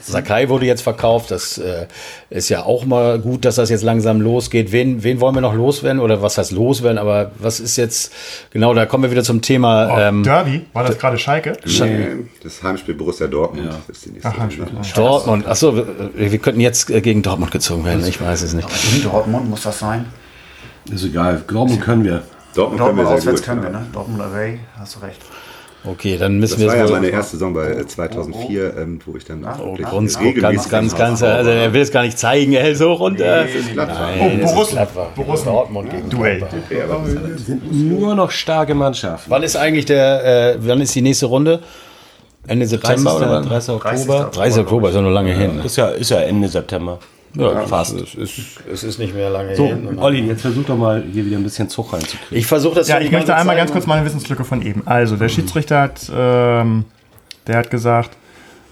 Sakai wurde jetzt verkauft. Das äh, ist ja auch mal gut, dass das jetzt langsam losgeht. Wen, wen wollen wir noch loswerden? Oder was heißt loswerden? Aber was ist jetzt, genau, da kommen wir wieder zum Thema. Oh, ähm, Derby, war das gerade Schalke? Nee, das Heimspiel Borussia Dortmund ist die nächste Ach, Heimspiel. Runde. Dortmund. Achso, wir, wir könnten jetzt äh, gegen Dortmund gezogen werden. Ich weiß es nicht. In Dortmund muss das sein. Ist egal. Glauben können wir. Dortmund können Dortmund wir sehr auswärts gut. können wir, ja. ne? Dortmund Away, hast du recht. Okay, dann müssen Das wir war ja meine erste Saison bei äh, 2004, ähm, wo ich dann auch wirklich Grundskup, regelmäßig ganz, ganz, ganz. Also er will es gar nicht zeigen, er hält so runter. Nein, das ist Borussia. Gladbach. Borussia. Dortmund gegen Duell. Nur noch starke Mannschaften. Wann ist eigentlich der, äh, wann ist die nächste Runde? Ende September oder wann? 30. Oktober. 30. Oktober ist ja noch lange hin. Ist ja, ist ja Ende September. Ja, fast. Es ist, es ist nicht mehr lange So, hin. Olli, jetzt versuch doch mal hier wieder ein bisschen Zug reinzukriegen. Ich versuche das Ja, ich möchte einmal ganz kurz meine Wissenslücke von eben. Also, der Schiedsrichter hat, ähm, der hat gesagt,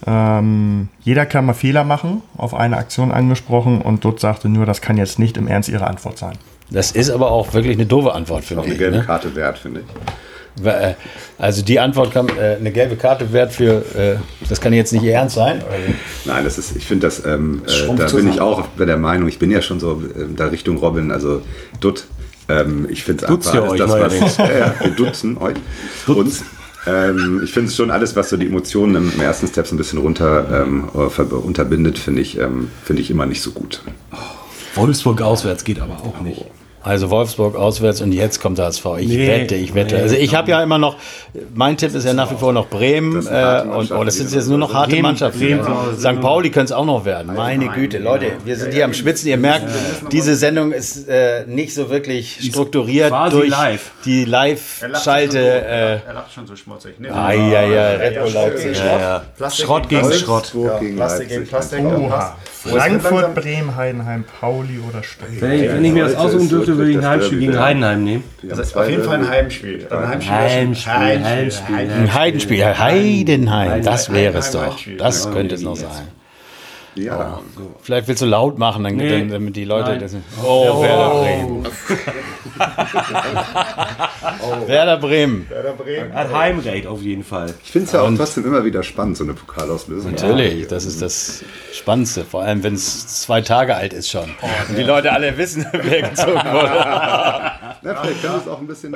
ähm, jeder kann mal Fehler machen, auf eine Aktion angesprochen und Dutt sagte nur, das kann jetzt nicht im Ernst ihre Antwort sein. Das ist aber auch wirklich eine doofe Antwort, Auch finde eine ich. gelbe Ne? Karte wert, finde ich. Äh, Also die Antwort kam, äh, eine gelbe Karte wert für, äh, das kann jetzt nicht Ihr Ernst sein. Nein, das ist, ich finde das, ähm, äh, da bin zusammen. ich auch bei der Meinung, ich bin ja schon so äh, da Richtung Robin, also Dutt. Ähm, ich finde es einfach ihr alles euch das, was, ja, wir dutzen euch, uns. Ähm, ich finde es schon alles, was so die Emotionen im, im ersten Step so ein bisschen runter ähm, äh, unterbindet, finde ich, ähm, finde ich immer nicht so gut. Wolfsburg auswärts geht aber auch nicht. Also Wolfsburg auswärts und jetzt kommt der HSV. Ich Nee, wette, ich wette. nee. also ich habe ja immer noch, mein Tipp ist ja nach wie vor noch Bremen äh, und oh, das sind jetzt nur noch harte Bremen- Mannschaften. Bremen- St. Pauli können es auch noch werden. Meine Güte, Leute, wir sind hier am Schwitzen. Ihr merkt, diese Sendung ist äh, nicht so wirklich strukturiert quasi durch live. die Live-Schalte. Äh, er lacht schon so schmutzig. Nee, ah, ja, ja, Red Bull Leipzig. Schrott. ja. Plastik Schrott gegen. Schrott. Gegen Plastik gegen Leipzig. Plastik. Oha. Frankfurt, Bremen, Heidenheim, Pauli oder Stuttgart. Wenn ich, mir das aussuchen ist dürfte, würde ich ein Heimspiel das gegen Heidenheim nehmen. Zwei auf jeden Fall ein. Heimspiel. Also ein Heimspiel. Heimspiel, Heimspiel. Heimspiel. Ein Heidenspiel, Heidenheim, das wäre es doch. Das könnte es noch jetzt. sein. Ja, Vielleicht willst du laut machen, dann, Nee. damit die Leute das. Oh, Werder Bremen. Werder Bremen. Werder Bremen. Hat Heimrecht auf jeden Fall. ich finde es ja auch trotzdem immer wieder spannend, so eine Pokalauslösung. Natürlich, das ist das Spannendste. Vor allem, wenn es zwei Tage alt ist schon. Und die Leute alle wissen, wer gezogen wurde. Ja, vielleicht können wir es auch ein bisschen.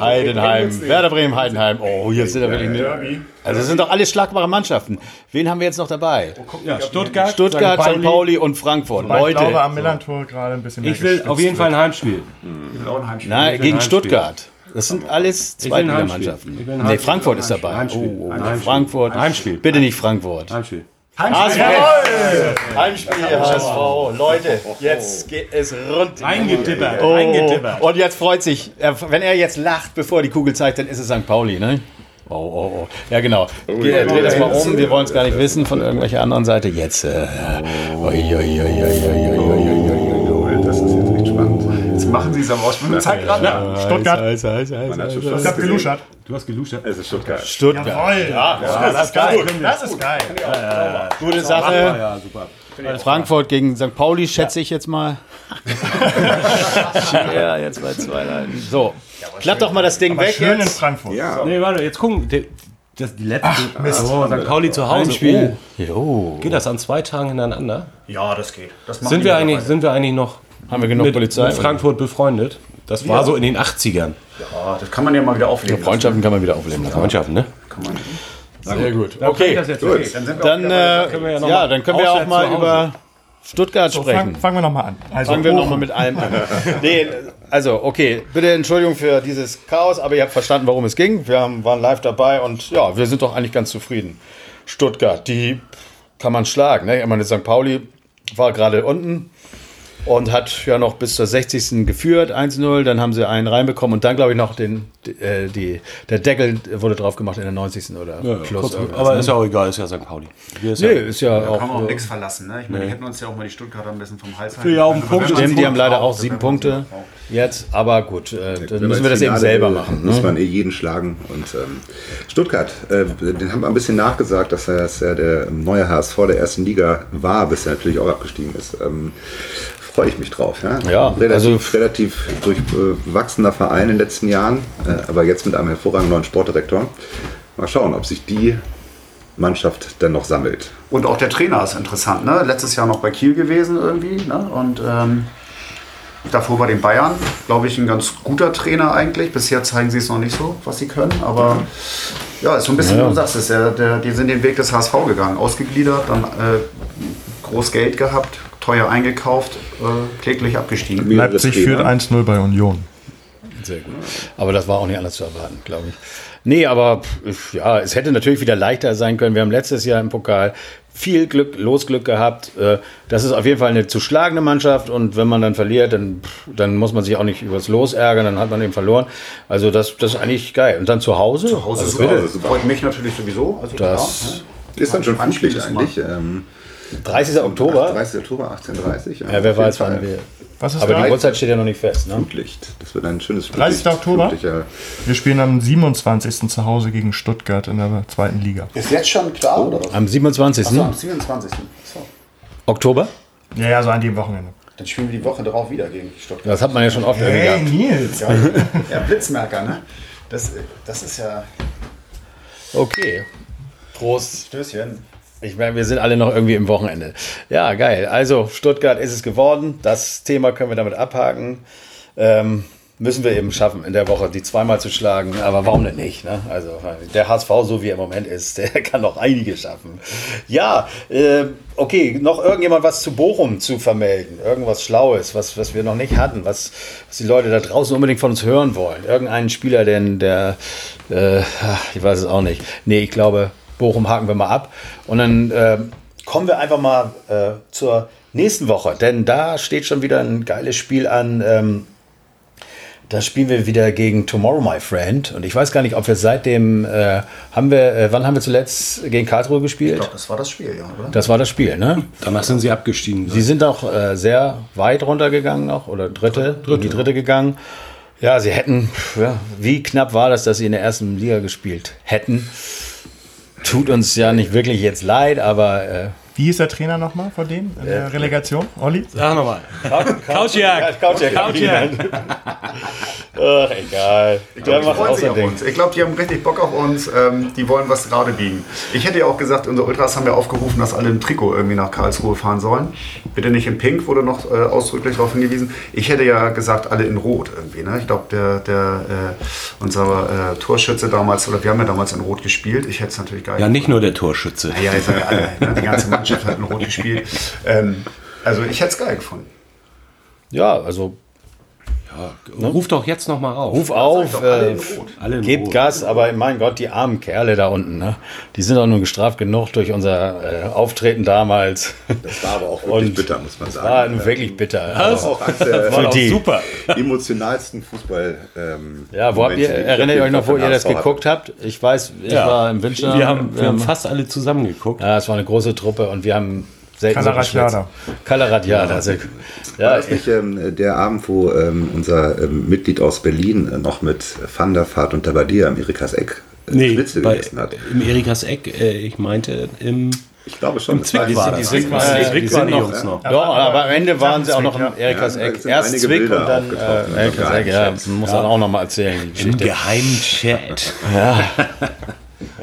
Heidenheim, Werder Bremen, Heidenheim. Oh, jetzt sind da wirklich eine. Also, es sind doch alle schlagbare Mannschaften. Wen haben wir jetzt noch dabei? Ja, Stuttgart, Stuttgart, St. Pauli und Frankfurt. Aber ich glaube, Leute, am Millantor gerade ein bisschen mehr Ich will auf jeden Fall ein Heimspiel. Na, will gegen ein Heimspiel. Stuttgart. Das sind alles. Zweitligamannschaften. Ich Nee. Frankfurt ist dabei. Heimspiel. Oh, oh, Heimspiel. Frankfurt. Heimspiel. Bitte nicht Frankfurt. Heimspiel. Heimspiel. Heimspiel, HSV. Leute, jetzt geht es rund. Eingetippert. Oh, und jetzt freut sich, wenn er jetzt lacht, bevor er die Kugel zeigt, dann ist es St. Pauli, ne? Oh, oh, oh. Ja, genau. Geh, dreh das mal um. Wir wollen es gar nicht wissen von irgendwelcher anderen Seite. Jetzt. Äh, machen sie es aber aus. Zeit gerade. Ja, Stuttgart. Heiß, heiß, heiß, heiß, Ich hab geluschert. Du hast geluschert. Es ist Stuttgart. Stuttgart. Jawohl. Ja, das ist geil. Das ist geil. Gute Sache. Ja, super. Frankfurt gegen St. Pauli, schätze ich jetzt mal. ja, jetzt bei zwei Leuten. So, klapp doch mal das Ding weg Schön in. Frankfurt. Ja, Nee, warte, jetzt gucken. Das die letzte. Mist. Oh, St. Pauli zu Hause. Heimspiel. Oh, Jo. geht das an zwei Tagen hintereinander? Ja, das geht. Das machen Sind wir, eigentlich, sind wir eigentlich noch Haben wir genug mit, Polizei? mit Frankfurt befreundet? Das war so in den 80ern. Ja, das kann man ja mal wieder auflegen. lassen. Freundschaften kann man wieder aufleben. lassen. Freundschaften, ne? Kann man. Sehr gut. Okay, Dann sind wir dann, wieder äh, können wir ja dann können wir auch mal über Stuttgart So, sprechen. fang, fangen wir nochmal an. Also, Fangen wir nochmal mit allem an. Nee, also, okay, bitte Entschuldigung für dieses Chaos, aber ihr habt verstanden, worum es ging. Wir haben, waren live dabei und ja, wir sind doch eigentlich ganz zufrieden. Stuttgart, die kann man schlagen. Ne? Ich meine, St. Pauli war gerade unten und hat ja noch bis zur 60. geführt, 1-0. Dann haben sie einen reinbekommen und dann, glaube ich, noch den, äh, die, der Deckel wurde drauf gemacht in der 90. oder plus. irgendwas, aber ne? ist ja auch egal, ist ja St. Pauli. Hier ist Nee, ja, ist ja Da kann man auch auch. nichts verlassen. Ne? Ich meine, die hätten uns ja auch mal die Stuttgarter ein bisschen vom Hals halten Ja, auf den können. Punkt Stimmt, die haben leider auch sieben Punkte jetzt, aber gut, äh, dann müssen wir das eben selber machen. Muss Ne? man eh jeden schlagen. Und ähm, Stuttgart, äh, den haben wir ein bisschen nachgesagt, dass er, dass er der neue HSV der ersten Liga war, bis er natürlich auch abgestiegen ist. Ähm, Freue ich mich drauf. Ja, Ja, relativ, also- relativ durchwachsener Verein in den letzten Jahren, äh, aber jetzt mit einem hervorragenden neuen Sportdirektor. Mal schauen, ob sich die Mannschaft dann noch sammelt. Und auch der Trainer ist interessant. Ne? Letztes Jahr noch bei Kiel gewesen irgendwie. Ne? Und ähm, davor bei den Bayern, glaube ich, ein ganz guter Trainer eigentlich. Bisher zeigen sie es noch nicht so, was sie können. Aber ja, ist so ein bisschen, wie du sagst, ist ja, der, die sind den Weg des HSV gegangen. Ausgegliedert, dann äh, groß Geld gehabt, teuer eingekauft, äh, kläglich abgestiegen. Leipzig führt 1-0 bei Union. Sehr gut. Aber das war auch nicht anders zu erwarten, glaube ich. Nee, aber ja, es hätte natürlich wieder leichter sein können. Wir haben letztes Jahr im Pokal viel Glück, Losglück gehabt. Äh, Das ist auf jeden Fall eine zu schlagende Mannschaft und wenn man dann verliert, dann, dann muss man sich auch nicht übers Los ärgern, dann hat man eben verloren. Also das, das ist eigentlich geil. Und dann zu Hause? Zu Hause also bitte. super. Freut mich natürlich sowieso. Also Das- ja, Ist dann schon Anspiel eigentlich. Ähm, 30. Oktober? 30. Oktober, 18.30 Ja, wer weiß, wann wir. Was ist Aber die? Uhrzeit steht ja noch nicht fest. Ne? Flutlicht. Das wird ein schönes 30. Flutlicht- Oktober? Flutlichter- Wir spielen am 27. zu Hause gegen Stuttgart in der zweiten Liga. Ist jetzt schon klar, oder was? Am 27. Achso, am 27. So. Oktober? Ja, ja, so an dem Wochenende. Dann spielen wir die Woche darauf wieder gegen Stuttgart. Das hat man ja schon oft irgendwie gehabt. Nils! Ja, ja Blitzmerker, ne? Das, das ist ja. Okay. Prost. Stößchen. Ich meine, wir sind alle noch irgendwie im Wochenende. Ja, geil. Also, Stuttgart ist es geworden. Das Thema können wir damit abhaken. Ähm, müssen wir eben schaffen, in der Woche die zweimal zu schlagen. Aber warum denn nicht? Ne? Also, der HSV, so wie er im Moment ist, der kann noch einige schaffen. Ja, äh, okay, noch irgendjemand was zu Bochum zu vermelden. Irgendwas Schlaues, was, was wir noch nicht hatten, was, was die Leute da draußen unbedingt von uns hören wollen. Irgendeinen Spieler, denn der, äh, ich weiß es auch nicht. Nee, ich glaube, Bochum haken wir mal ab. Und dann äh, kommen wir einfach mal äh, zur nächsten Woche, denn da steht schon wieder ein geiles Spiel an. Ähm, da spielen wir wieder gegen Tomorrow, my friend. Und ich weiß gar nicht, ob wir seitdem, äh, haben wir, äh, wann haben wir zuletzt gegen Karlsruhe Ich gespielt? glaube, das war das Spiel, ja, oder? Das war das Spiel, ne? Danach sind sie abgestiegen. Sie sind auch äh, sehr weit runtergegangen noch, oder dritte, in die dritte gegangen. Ja, sie hätten, ja, wie knapp war das, dass sie in der ersten Liga gespielt hätten? Tut uns ja nicht wirklich jetzt leid, aber äh, Wie ist der Trainer nochmal von denen in der Relegation? Olli? Sag nochmal. Couchjagd. Couchjagd. Ach, egal. Ich glaube, die freuen auch sich sein auf Ding. uns. Ich glaube, die haben richtig Bock auf uns. Ähm, die wollen was gerade biegen. Ich hätte ja auch gesagt, unsere Ultras haben ja aufgerufen, dass alle im Trikot irgendwie nach Karlsruhe fahren sollen. Bitte nicht in Pink, wurde noch äh, ausdrücklich darauf hingewiesen. Ich hätte ja gesagt, alle in Rot irgendwie. Ne? Ich glaube, der, der, äh, unser äh, Torschütze damals, oder wir haben ja damals in Rot gespielt. Ich hätte es natürlich geil Ja, nicht nur der Torschütze. Ja, haben wir alle, ne? die ganze Mannschaft hat in Rot gespielt. Ähm, also ich hätte es geil gefunden. Ja, also Ruf doch jetzt noch mal auf. Ruf auf, äh. Alle gebt Rot. Gas, aber mein Gott, die armen Kerle da unten, ne? die sind auch nur gestraft genug durch unser äh, Auftreten damals. Das war aber auch wirklich Und bitter, muss man sagen. War nun wirklich bitter. Aber Also, auch eines der die. super. emotionalsten Fußball. Ähm, ja, wo habt ihr, erinnert ihr euch noch, wo ihr das geguckt habt? Ich weiß, ich Ja. war im Winter. Wir haben, wir haben fast alle zusammen geguckt. ja, es war eine große Truppe und wir haben Kalaradiada. geschwitzt. Kalaradiada. Also, War ja, das nicht ähm, der Abend, wo ähm, unser ähm, Mitglied aus Berlin äh, noch mit Van der Vaart und Tabadia am Erikas Eck äh, Nee, Schnitzel bei, gegessen hat? im Erikas Eck, äh, ich meinte im Ich glaube schon. das Zwick war- die das. äh, Zwick die waren sind die noch, Jungs noch. Doch, aber am Ende waren sie auch noch im Erikas Ja, Eck. Erst Zwick Bilder und dann äh, Erikas Eck. Ja, muss dann auch noch mal erzählen, die im geheimen Chat. Ja,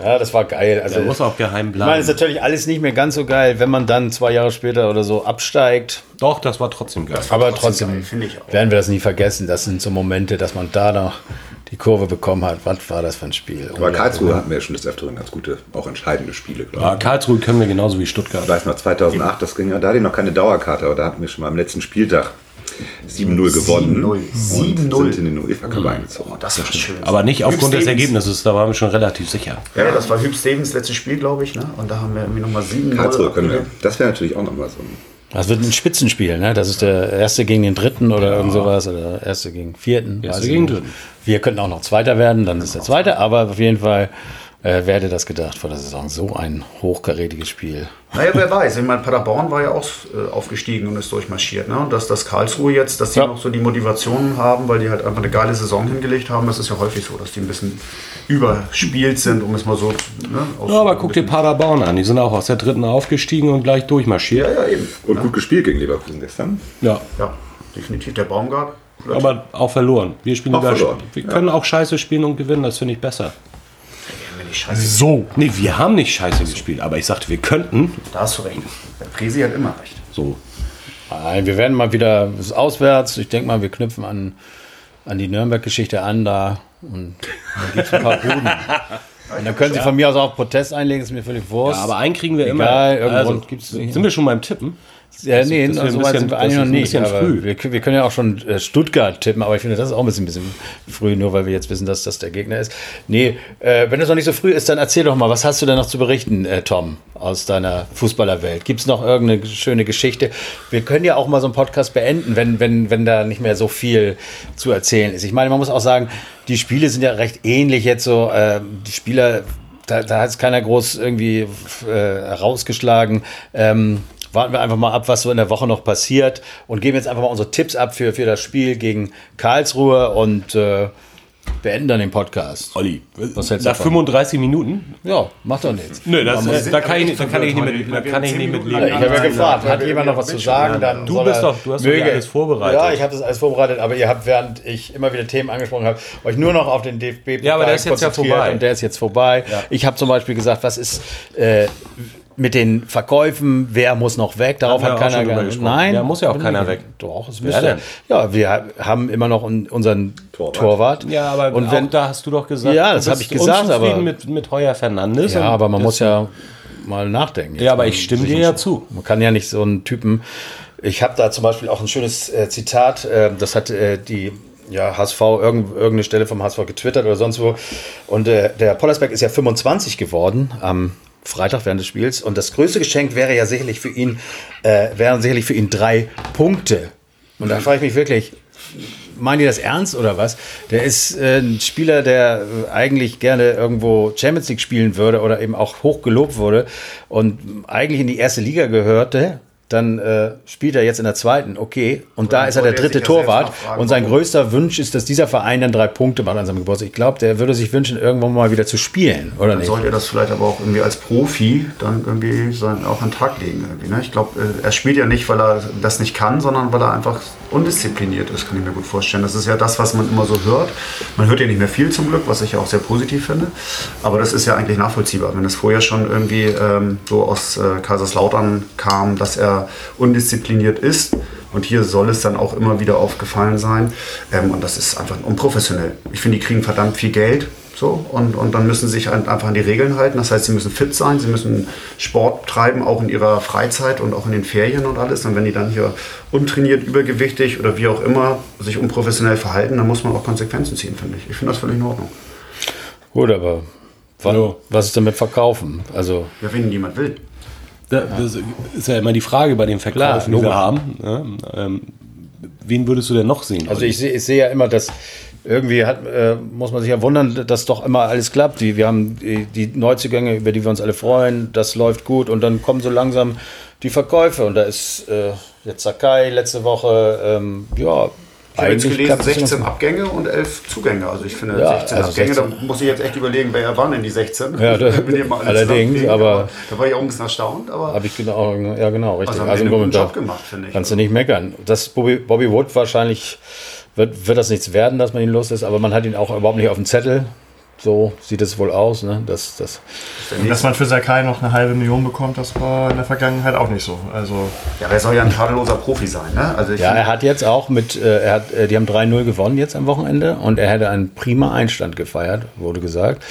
das war geil. Also, Der muss auch geheim ich meine, es ist bleiben. natürlich alles nicht mehr ganz so geil, wenn man dann zwei Jahre später oder so absteigt. Doch, das war trotzdem geil. Aber trotzdem trotzdem geil, finde ich auch. werden wir das nie vergessen. Das sind so Momente, dass man da noch die Kurve bekommen hat. Was war das für ein Spiel? Aber Karlsruhe hatten wir ja schon des Öfteren ganz gute, auch entscheidende Spiele, glaube Ja, ich. Karlsruhe können wir genauso wie Stuttgart. Ich weiß noch, 2008, das ging ja, da hatte ich noch keine Dauerkarte, aber da hatten wir schon mal am letzten Spieltag 7-0 gewonnen. 7-0. und sind in den UEFA-Cup eingezogen. Das war schön. Aber nicht aufgrund des. Ergebnisses, da waren wir schon relativ sicher. Ja, das war Hüb Stevens letztes Spiel, glaube ich. Ne? Und da haben wir irgendwie nochmal 7 Karlsruhe können wir. Das wäre natürlich auch nochmal so ein. Das wird ein Spitzenspiel, ne? Das ist der erste gegen den dritten oder irgend sowas oder erste gegen vierten. Erste gegen dritten. Wir könnten auch noch Zweiter werden, dann ist der Zweite, aber auf jeden Fall äh, wer hätte das gedacht vor der Saison? So ein hochkarätiges Spiel. Naja, wer weiß. Ich meine, Paderborn war ja auch äh, aufgestiegen und ist durchmarschiert. Ne? Und dass das Karlsruhe jetzt, dass die Ja. noch so die Motivation haben, weil die halt einfach eine geile Saison hingelegt haben, das ist ja häufig so, dass die ein bisschen überspielt sind, um es mal so. Ne, Ja, aber guck dir Paderborn an, die sind auch aus der dritten aufgestiegen und gleich durchmarschiert. Ja, ja, eben. Und gut gespielt gegen Leverkusen gestern. Ja. Ja, definitiv der Baumgart. Aber auch verloren. Wir spielen Auch verloren, Wir ja. können auch scheiße spielen und gewinnen, das finde ich besser. Die Scheiße. So. Nee, wir haben nicht scheiße gespielt, aber ich sagte, wir könnten. Da hast du recht. Der Presi hat immer recht. So. Nein, wir werden mal wieder das ist auswärts. Ich denke mal, wir knüpfen an, an die Nürnberg-Geschichte an da und dann gibt es ein paar Buden. Und dann können Sie von mir aus auch Protest einlegen, ist mir völlig wurscht. Ja, aber einen kriegen wir immer. Egal, irgendeinen also, Grund gibt's nicht. sind wir schon beim Tippen? Ja, nee, das so weit sind wir eigentlich noch ein nicht. bisschen Aber früh. wir, wir können ja auch schon äh, Stuttgart tippen, aber ich finde, das ist auch ein bisschen, ein bisschen früh, nur weil wir jetzt wissen, dass das der Gegner ist. Nee, äh, wenn es noch nicht so früh ist, dann erzähl doch mal, was hast du denn noch zu berichten, äh, Tom, aus deiner Fußballerwelt? Gibt es noch irgendeine schöne Geschichte? Wir können ja auch mal so einen Podcast beenden, wenn, wenn, wenn da nicht mehr so viel zu erzählen ist. Ich meine, man muss auch sagen, die Spiele sind ja recht ähnlich jetzt so. Äh, die Spieler da, da hat es keiner groß irgendwie äh, herausgeschlagen. Ähm, warten wir einfach mal ab, was so in der Woche noch passiert und geben jetzt einfach mal unsere Tipps ab für, für das Spiel gegen Karlsruhe und äh, beenden dann den Podcast. Olli, Was hältst du nach davon? 35 Minuten? Ja, macht doch nichts. Nö, das, Man muss- da kann ich, da kann ich nicht mit, da kann ich nicht mit ich leben. habe ja gefragt, hat jemand noch was zu sagen? Dann Du soll bist er- doch- du hast doch möge- alles vorbereitet. Ja, ich habe das alles vorbereitet, aber ihr habt, während ich immer wieder Themen angesprochen habe, euch nur noch auf den DFB Ja, aber der ist jetzt ja konzentriert vorbei. Und der ist jetzt vorbei. Ich habe zum Beispiel gesagt, was ist äh, mit den Verkäufen, wer muss noch weg? Darauf hat keiner gesprochen. Nein, Ja, muss ja auch bin keiner weg. Doch, es müsste. Ja, wir haben immer noch un- unseren Torwart. Torwart. Ja, aber und wenn, da hast du doch gesagt, Ja, das hab bist ich gesagt, aber- mit, mit Heuer Fernandes. ja, aber man muss ja mal nachdenken. Ja, aber Jetzt ich stimme dir ja zu. Man kann ja nicht so einen Typen. Ich habe da zum Beispiel auch ein schönes äh, Zitat, äh, das hat äh, die ja, HSV, irgend, irgendeine Stelle vom HSV getwittert oder sonst wo. Und äh, der Pollersberg ist ja 25 geworden am Freitag während des Spiels. Und das größte Geschenk wäre ja sicherlich für ihn, äh, wären sicherlich für ihn drei Punkte. Und da frage ich mich wirklich, meinen die das ernst oder was? Der ist äh, ein Spieler, der eigentlich gerne irgendwo Champions League spielen würde oder eben auch hoch gelobt wurde und eigentlich in die erste Liga gehörte. Dann äh, spielt er jetzt in der zweiten, okay. Und da ist er der er dritte Torwart. Und sein warum. größter Wunsch ist, dass dieser Verein dann drei Punkte macht an seinem Geburtstag. Ich glaube, der würde sich wünschen, irgendwann mal wieder zu spielen, oder Dann nicht? sollte er das vielleicht aber auch irgendwie als Profi dann irgendwie sein, auch an den Tag legen. Irgendwie, ne? Ich glaube, äh, er spielt ja nicht, weil er das nicht kann, sondern weil er einfach undiszipliniert ist, kann ich mir gut vorstellen. Das ist ja das, was man immer so hört. Man hört ja nicht mehr viel zum Glück, was ich ja auch sehr positiv finde. Aber das ist ja eigentlich nachvollziehbar. Wenn es vorher schon irgendwie ähm, so aus äh, Kaiserslautern kam, dass er undiszipliniert ist, und hier soll es dann auch immer wieder aufgefallen sein. Ähm, und das ist einfach unprofessionell. Ich finde, die kriegen verdammt viel Geld. So, und, und dann müssen sie sich halt einfach an die Regeln halten. Das heißt, sie müssen fit sein, sie müssen Sport treiben, auch in ihrer Freizeit und auch in den Ferien und alles. Und wenn die dann hier untrainiert, übergewichtig oder wie auch immer sich unprofessionell verhalten, dann muss man auch Konsequenzen ziehen, finde ich. Ich finde das völlig in Ordnung. Gut, aber wann, was ist damit verkaufen? Also, Ja, wenn niemand will. Da- Das ist ja immer die Frage bei den Verkäufen, die wir logisch. haben. Ja, ähm, wen würdest du denn noch sehen? also ich sehe ich sehe ja immer, dass irgendwie hat, äh, muss man sich ja wundern, dass doch immer alles klappt. Die, wir haben die, die Neuzugänge, über die wir uns alle freuen, das läuft gut und dann kommen so langsam die Verkäufe und da ist äh, jetzt Sakai letzte Woche, ähm, ja, Ich habe jetzt gelesen, klappt es 16 ganz- Abgänge und 11 Zugänge. Also ich finde Ja, 16 also Abgänge, 16. da muss ich jetzt echt überlegen, wer waren denn die 16? Ja, da- allerdings, aber- Da war ich auch ein bisschen erstaunt, aber Habe ich genau, ja genau, richtig. also Also, einen guten Job gemacht, finde ich. kannst du nicht meckern. Das Bobby, Bobby Wood wahrscheinlich wird, wird das nichts werden, dass man ihn los ist, aber man hat ihn auch überhaupt nicht auf dem Zettel. So sieht es wohl aus. Ne? Das, das, Und dass man für Sakai noch eine halbe Million bekommt, das war in der Vergangenheit auch nicht so. Also Ja, aber er soll ja ein tadelloser Profi sein. Ne? Also ich ja, er hat jetzt auch mit, äh, er hat, äh, die haben 3-0 gewonnen jetzt am Wochenende und er hätte einen prima Einstand gefeiert, wurde gesagt.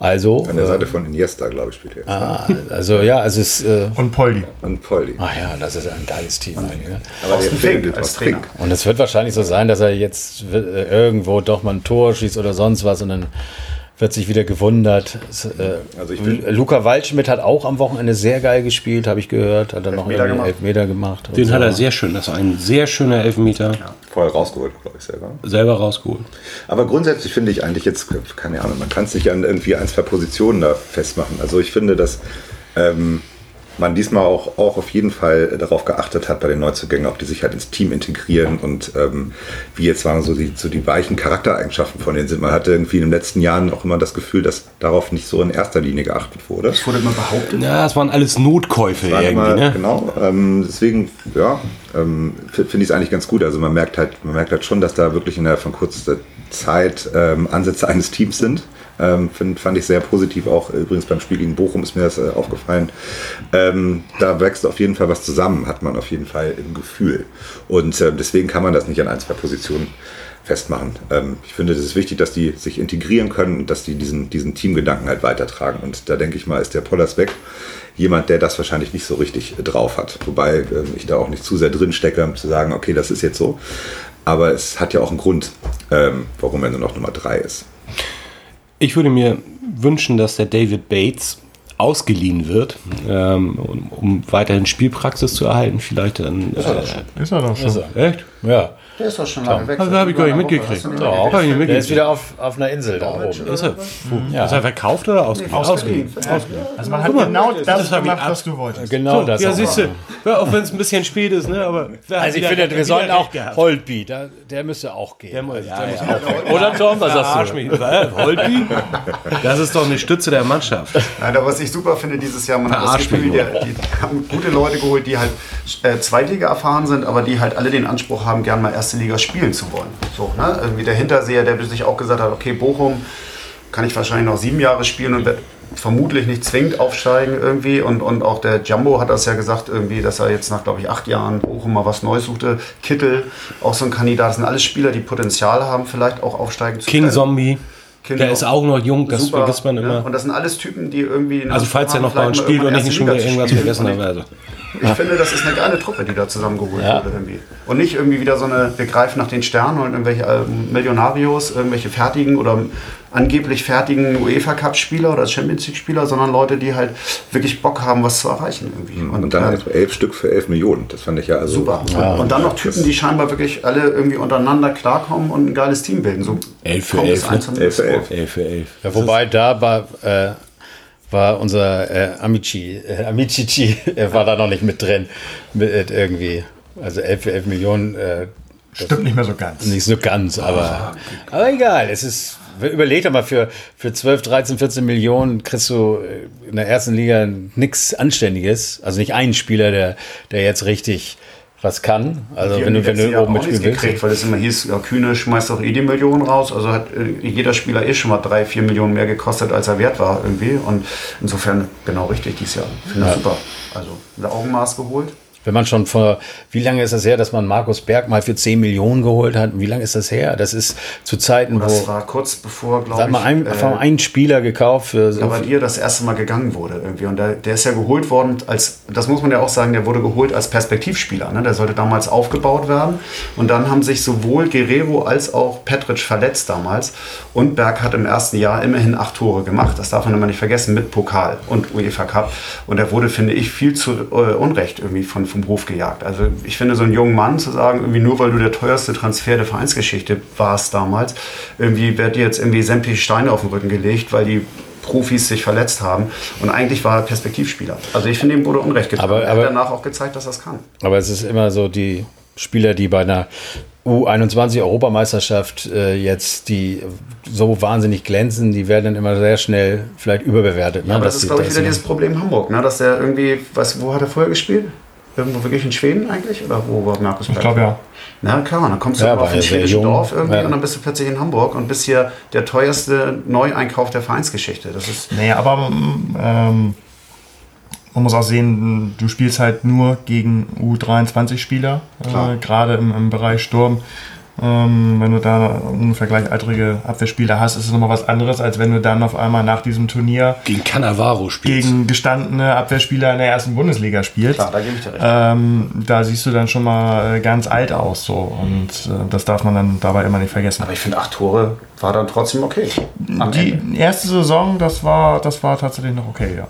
Also, An der äh, Seite von Iniesta, glaube ich, spielt er. ah, also ja, also es ist, äh, und Poldi. Und Poldi. ach ja, das ist ein geiles Team eigentlich. Ne? Aber der Fink fehlt als Trainer. Fink. Und es wird wahrscheinlich so sein, dass er jetzt irgendwo doch mal ein Tor schießt oder sonst was und dann wird sich wieder gewundert. Äh, Also Luca Waldschmidt hat auch am Wochenende sehr geil gespielt, habe ich gehört. Hat er noch gemacht. Elfmeter gemacht. Den so. hat er sehr schön, das war ein sehr schöner Elfmeter, Vorher rausgeholt, glaube ich selber. selber rausgeholt. Aber grundsätzlich finde ich eigentlich jetzt, keine Ahnung, man kann es nicht an irgendwie ein, zwei Positionen da festmachen. Also ich finde, dass ähm, man diesmal auch, auch auf jeden Fall darauf geachtet hat bei den Neuzugängen, ob die sich halt ins Team integrieren und ähm, wie jetzt waren so die, so die weichen Charaktereigenschaften von denen sind. Man hatte irgendwie in den letzten Jahren auch immer das Gefühl, dass darauf nicht so in erster Linie geachtet wurde. Es wurde immer behauptet. Ja, das waren alles Notkäufe War irgendwie, immer- ne? Genau, ähm, deswegen, ja, ähm, finde ich es eigentlich ganz gut. Also man merkt halt, man merkt halt schon, dass da wirklich innerhalb von kurzer Zeit ähm, Ansätze eines Teams sind. Ähm, find, fand ich sehr positiv auch. Übrigens beim Spiel gegen Bochum ist mir das äh, aufgefallen. Ähm, da wächst auf jeden Fall was zusammen, hat man auf jeden Fall im Gefühl. Und äh, deswegen kann man das nicht an ein, zwei Positionen festmachen. Ähm, ich finde, es ist wichtig, dass die sich integrieren können und dass die diesen, diesen Teamgedanken halt weitertragen. Und da denke ich mal, ist der Pollers weg jemand, der das wahrscheinlich nicht so richtig äh, drauf hat. Wobei ähm, ich da auch nicht zu sehr drin stecke, um zu sagen, okay, das ist jetzt so. Aber es hat ja auch einen Grund, ähm, warum er nur noch Nummer drei ist. Ich würde mir wünschen, dass der David Bates ausgeliehen wird, ähm, um, um weiterhin Spielpraxis zu erhalten. Vielleicht dann. Äh, Ist er doch schon. echt? Ja. Der ist doch schon lange weg. Also habe ich gar nicht mitgekriegt. Doch, Hab ich nicht der ist mitgekriegt. wieder auf, auf einer Insel da oben. Ist er, ist er verkauft oder ausgeliehen? Ausgeliehen. Also man hat genau das, gemacht, was du wolltest. Genau das. ja, auch. siehst du, ja, auch wenn es ein bisschen spät ist, ne? Aber Also ich finde, wir sollten auch? Holtby, der, der müsste auch gehen. Der muss, ja, der ja. muss auch gehen. Oder Tom, was sagst du? Holtby? Das ist doch eine Stütze der Mannschaft. Nein, aber was ich super finde dieses Jahr, man hat das Gefühl, die, haben gute Leute geholt, die halt äh, Zweitliga erfahren sind, aber die halt alle den Anspruch haben, gern mal erste Liga spielen zu wollen. So, ne? Irgendwie der Hinterseher, der sich auch gesagt hat, okay, Bochum kann ich wahrscheinlich noch sieben Jahre spielen und wird vermutlich nicht zwingend aufsteigen irgendwie. Und, und auch der Jumbo hat das ja gesagt, irgendwie, dass er jetzt nach, glaube ich, acht Jahren Bochum mal was Neues suchte. Kittel, auch so ein Kandidat, das sind alles Spieler, die Potenzial haben, vielleicht auch aufsteigen zu King können. Zombie. Genau. Der ist auch noch jung, das Super, vergisst man ne? immer. Und das sind alles Typen, die irgendwie. Also falls er noch bei uns spielt und ich nicht schon wieder irgendwas vergessen habe. Also. Ich finde, das ist eine geile Truppe, die da zusammengeholt wurde irgendwie. Und nicht irgendwie wieder so eine, wir greifen nach den Sternen und irgendwelche ähm, Millionarios, irgendwelche fertigen oder angeblich fertigen UEFA-Cup-Spieler oder Champions League-Spieler, sondern Leute, die halt wirklich Bock haben, was zu erreichen irgendwie. Und, dann ähm, halt elf Stück für elf Millionen. Das fand ich ja also. super. Und, und dann noch Typen, die scheinbar wirklich alle irgendwie untereinander klarkommen und ein geiles Team bilden. So Elf für elf, ne? Elf für elf. Elf für elf. Ja, wobei da war, äh, war unser äh, Amici, äh, Amicici, er war da noch nicht mit drin. Mit, äh, irgendwie. Also 11 für 11 Millionen, äh, Stimmt nicht mehr so ganz. nicht so ganz, aber, aber egal. Es ist, überleg doch mal, für, für 12, 13, 14 Millionen kriegst du äh, in der ersten Liga nichts Anständiges. Also nicht einen Spieler, der, der jetzt richtig was kann. Also Die wenn du, wenn du oben auch mitspielen willst. gekriegt, weil es immer hieß, ja, Kühne schmeißt doch eh die Millionen raus. Also hat äh, jeder Spieler eh schon mal drei, vier Millionen mehr gekostet, als er wert war irgendwie. Und insofern genau richtig dieses Jahr. Ich finde das super. Also mit Augenmaß geholt. Wenn man schon vor, wie lange ist das her, dass man Markus Berg mal für 10 Millionen geholt hat? Wie lange ist das her? Das ist zu Zeiten, Das wo, war kurz bevor, glaube ich, mal, ein, äh, einen Spieler gekauft für so viel. Gabadier das erste Mal gegangen wurde irgendwie. Und der, der ist ja geholt worden als, das muss man ja auch sagen, der wurde geholt als Perspektivspieler. Ne? Der sollte damals aufgebaut werden. Und dann haben sich sowohl Guerrero als auch Petric verletzt damals. Und Berg hat im ersten Jahr immerhin acht Tore gemacht. Das darf man immer nicht vergessen, mit Pokal und UEFA Cup. Und er wurde, finde ich, viel zu äh, Unrecht irgendwie von, vom Hof gejagt. Also ich finde, so einen jungen Mann zu sagen, irgendwie nur weil du der teuerste Transfer der Vereinsgeschichte warst damals, irgendwie wird dir jetzt irgendwie sämtliche Steine auf den Rücken gelegt, weil die Profis sich verletzt haben. Und eigentlich war er Perspektivspieler. Also ich finde, ihm wurde Unrecht getan. Aber- er aber- hat danach auch gezeigt, dass er es kann. Aber es ist immer so, die Spieler, die bei einer U21-Europameisterschaft äh, jetzt, die so wahnsinnig glänzen, die werden dann immer sehr schnell vielleicht überbewertet. Ne? Aber das ist, glaube ich, wieder sie- dieses Problem Hamburg, ne? dass der irgendwie, was, wo hat er vorher gespielt? Irgendwo wirklich in Schweden eigentlich? Oder wo war Markus Ich glaube ja. Na klar, dann kommst du Ja, auf ein schwedisches. Dorf irgendwie Ja. und dann bist du plötzlich in Hamburg und bist hier der teuerste Neueinkauf der Vereinsgeschichte. Das ist Naja, aber ähm, man muss auch sehen, du spielst halt nur gegen U23-Spieler, Klar. äh, gerade im, im Bereich Sturm. Ähm, wenn du da ungefähr gleichaltrige Abwehrspieler hast, ist es nochmal was anderes, als wenn du dann auf einmal nach diesem Turnier Gegen Cannavaro spielst. gegen gestandene Abwehrspieler in der ersten Bundesliga spielst. klar, da gebe ich dir recht. Ähm, da siehst du dann schon mal äh, ganz alt aus so und äh, das darf man dann dabei immer nicht vergessen. Aber ich finde, acht Tore war dann trotzdem okay. Am Die Ende. erste Saison, das war, das war tatsächlich noch okay, ja.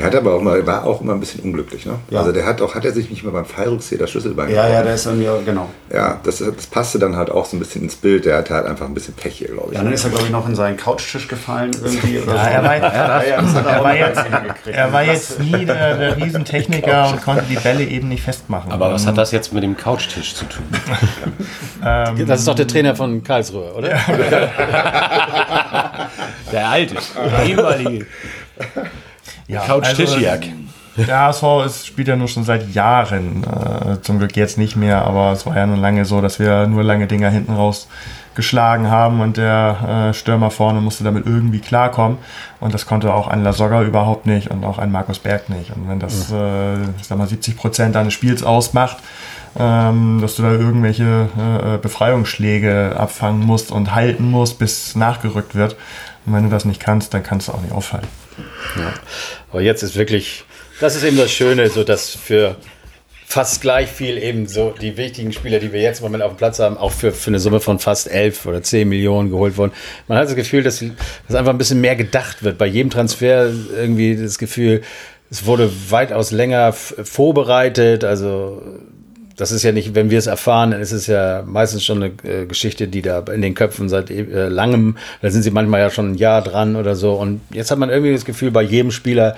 Der hat aber auch mal, war auch immer ein bisschen unglücklich. Ne? Ja. Also der hat auch, hat er sich nicht mal beim Fallrückzieher das Schlüsselbein Ja, ja, gebrochen? der ist dann ja, genau. Ja, das, das passte dann halt auch so ein bisschen ins Bild. Der hatte halt einfach ein bisschen Pech hier, glaube ich. Ja, dann ist er, glaube ich, noch in seinen Couchtisch gefallen irgendwie. Ja, so. er war, Ja, ja, das er er jetzt, er war nie der, der Riesentechniker und konnte die Bälle eben nicht festmachen. Aber was hat das jetzt mit dem Couchtisch zu tun? Das ist doch der Trainer von Karlsruhe, oder? Der alte, ehemalige ja, Couch-Tischjag. Also, der HSV ist, spielt ja nur schon seit Jahren. Äh, zum Glück jetzt nicht mehr, aber es war ja nun lange so, dass wir nur lange Dinger hinten raus geschlagen haben und der äh, Stürmer vorne musste damit irgendwie klarkommen. Und das konnte auch ein Lasogga überhaupt nicht und auch ein Markus Berg nicht. Und wenn das, äh, sag mal, 70 Prozent deines Spiels ausmacht, ähm, dass du da irgendwelche äh, Befreiungsschläge abfangen musst und halten musst, bis nachgerückt wird. Und wenn du das nicht kannst, dann kannst du auch nicht auffallen. Aber jetzt ist wirklich, das ist eben das Schöne, so dass für fast gleich viel eben so die wichtigen Spieler, die wir jetzt im Moment auf dem Platz haben, auch für, für eine Summe von fast 11 oder 10 Millionen geholt wurden. Man hat das Gefühl, dass, dass einfach ein bisschen mehr gedacht wird. Bei jedem Transfer irgendwie das Gefühl, es wurde weitaus länger vorbereitet. Also das ist ja nicht, wenn wir es erfahren, dann ist es ja meistens schon eine äh, Geschichte, die da in den Köpfen seit äh, langem, da sind sie manchmal ja schon ein Jahr dran oder so. Und jetzt hat man irgendwie das Gefühl, bei jedem Spieler,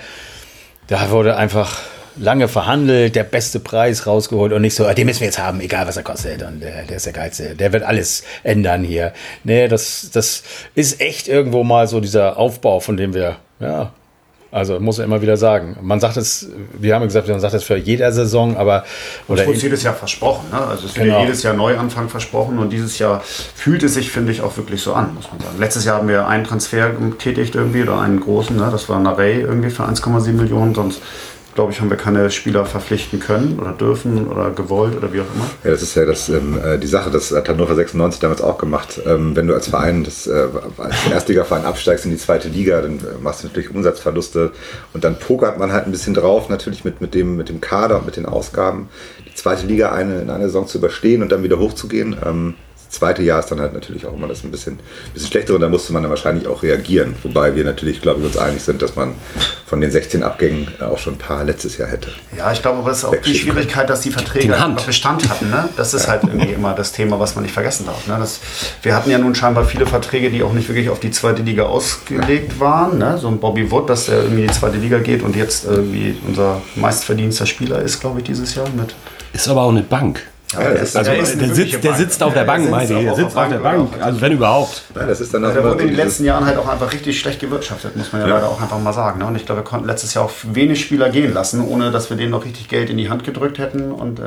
da wurde einfach lange verhandelt, der beste Preis rausgeholt und nicht so, ah, den müssen wir jetzt haben, egal was er kostet. Und der, der ist der Geilste, der wird alles ändern hier. Nee, das, das ist echt irgendwo mal so dieser Aufbau, von dem wir, ja, also muss ich immer wieder sagen. Man sagt es, wir haben ja gesagt, man sagt es für jeder Saison, aber oder Es wurde jedes Jahr versprochen. Ne? Also es wird Genau. jedes Jahr Neuanfang versprochen und dieses Jahr fühlt es sich, finde ich, auch wirklich so an, muss man sagen. Letztes Jahr haben wir einen Transfer getätigt irgendwie oder einen großen, ne? das war Narey irgendwie für 1,7 Millionen, sonst glaube ich, haben wir keine Spieler verpflichten können oder dürfen oder gewollt oder wie auch immer. Ja, das ist ja das, ähm, äh, die Sache, das hat Hannover 96 damals auch gemacht. Ähm, wenn du als Verein, das, äh, als Erstligaverein absteigst in die zweite Liga, dann äh, machst du natürlich Umsatzverluste und dann pokert man halt ein bisschen drauf, natürlich mit, mit, dem, mit dem Kader und mit den Ausgaben, die zweite Liga eine, in einer Saison zu überstehen und dann wieder hochzugehen. Ähm, zweite Jahr ist dann halt natürlich auch immer das ein bisschen, bisschen schlechter und da musste man dann wahrscheinlich auch reagieren. Wobei wir natürlich, glaube ich, uns einig sind, dass man von den 16 Abgängen äh, auch schon ein paar letztes Jahr hätte. Ja, ich glaube, aber es ist auch die. Schwierigkeit, dass die Verträge Bestand hatten. Ne? Das ist halt irgendwie immer das Thema, was man nicht vergessen darf. Ne? Das, wir hatten ja nun scheinbar viele Verträge, die auch nicht wirklich auf die zweite Liga ausgelegt waren. Ne? So ein Bobby Wood, dass der irgendwie in die zweite Liga geht und jetzt irgendwie unser meistverdienster Spieler ist, glaube ich, dieses Jahr mit. Ist aber auch eine Bank. Ja, das ist, Also, ist Der sitzt, der auf der Ja, Bank, der meine sitzt ich. Der sitzt auf der Bank, Bank. Also wenn überhaupt. nein, das ist dann Also, der immer wurde in den letzten Jahren halt auch einfach richtig schlecht gewirtschaftet, muss man ja, Ja. leider auch einfach mal sagen. Ne? Und ich glaube, wir konnten letztes Jahr auch wenig Spieler gehen lassen, ohne dass wir denen noch richtig Geld in die Hand gedrückt hätten. Und äh,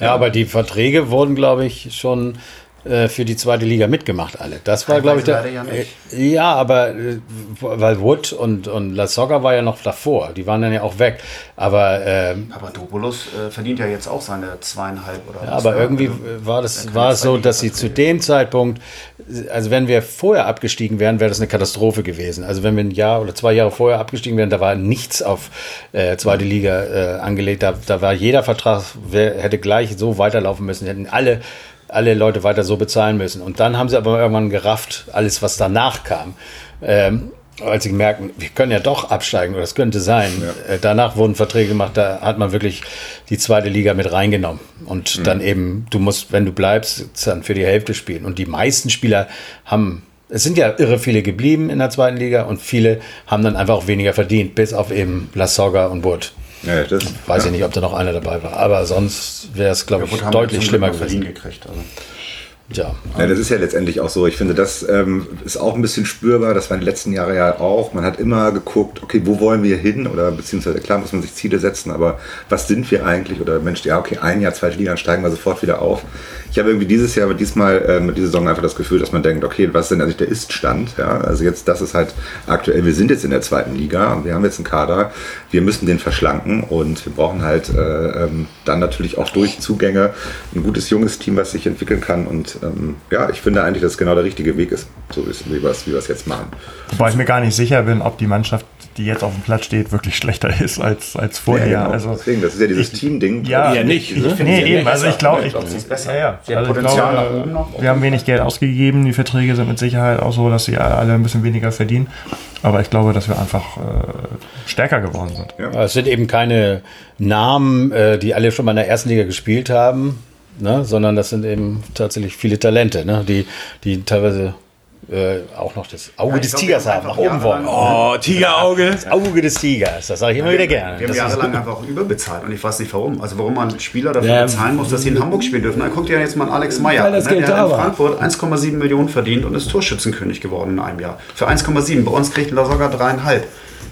Ja, aber die Verträge wurden, glaube ich, schon für die zweite Liga mitgemacht, alle. Das war, glaube ich, der. ja nicht. Äh, ja, aber äh, weil Wood und, und La Soga war ja noch davor. Die waren dann ja auch weg. Aber, ähm, Papadopoulos äh, verdient ja jetzt auch seine zweieinhalb oder ja, aber ne? irgendwie Also, war das war es so, eigentlich dass sie zu dem Zeitpunkt, also wenn wir vorher abgestiegen wären, wäre das eine Katastrophe gewesen. Also wenn wir ein Jahr oder zwei Jahre vorher abgestiegen wären, da war nichts auf äh, zweite Liga äh, angelegt. Da, da war jeder Vertrag, wer, hätte gleich so weiterlaufen müssen, hätten alle alle Leute weiter so bezahlen müssen. Und dann haben sie aber irgendwann gerafft, alles, was danach kam. Ähm, als sie merken, wir können ja doch absteigen oder es könnte sein. Äh, danach wurden Verträge gemacht, da hat man wirklich die zweite Liga mit reingenommen. Und dann eben, du musst, wenn du bleibst, dann für die Hälfte spielen. Und die meisten Spieler haben, es sind ja irre viele geblieben in der zweiten Liga und viele haben dann einfach auch weniger verdient, bis auf eben La Soga und Wood. Ja, das, Weiß ich nicht, ob da noch einer dabei war, aber sonst wäre es, glaube ich, haben wir deutlich schlimmer gewesen. Berlin gekriegt. Also. Ja. Ja, das ist ja letztendlich auch so. Ich finde, das ähm, ist auch ein bisschen spürbar. Das war in den letzten Jahren ja auch. Man hat immer geguckt, okay, wo wollen wir hin? Oder beziehungsweise klar muss man sich Ziele setzen, aber was sind wir eigentlich? Oder Mensch, ja, okay, ein Jahr, zweite Liga, dann steigen wir sofort wieder auf. Ich habe irgendwie dieses Jahr, diesmal äh, mit dieser Saison einfach das Gefühl, dass man denkt, okay, was denn eigentlich der Ist-Stand? Ja, also jetzt, das ist halt aktuell, wir sind jetzt in der zweiten Liga und wir haben jetzt einen Kader, wir müssen den verschlanken und wir brauchen halt äh, ähm, dann natürlich auch durch Zugänge ein gutes junges Team, was sich entwickeln kann und ähm, ja, ich finde eigentlich, dass es genau der richtige Weg ist, so wie wir es wie jetzt machen. Wobei ich mir gar nicht sicher bin, ob die Mannschaft, die jetzt auf dem Platz steht, wirklich schlechter ist als, als vorher. Ja, genau. Also, Deswegen, das ist ja dieses Team-Ding. ja, Ja, nicht, ne? Nee, eben, also ich glaube, ich, glaube, sie ist besser. ja, ja. Also ich glaube, nach oben noch. Wir haben wenig Geld ausgegeben, die Verträge sind mit Sicherheit auch so, dass sie alle ein bisschen weniger verdienen. Aber ich glaube, dass wir einfach äh, stärker geworden sind. Aber Es sind eben keine Namen, äh, die alle schon mal in der ersten Liga gespielt haben, ne? sondern das sind eben tatsächlich viele Talente, ne? die, die teilweise äh, auch noch das Auge ich des glaub, Tigers haben, nach oben wollen. Oh, Tigerauge. Das Auge des Tigers, das sage ich immer wieder gerne. Wir haben Das jahrelang einfach auch überbezahlt und ich weiß nicht warum. Also warum man Spieler dafür Ja. bezahlen muss, dass sie in Hamburg spielen dürfen. Dann guckt ihr jetzt mal an Alex Meyer. Ne? Der hat in. Frankfurt 1,7 Millionen verdient und ist Torschützenkönig geworden in einem Jahr. Für 1,7. Bei uns kriegt er sogar dreieinhalb.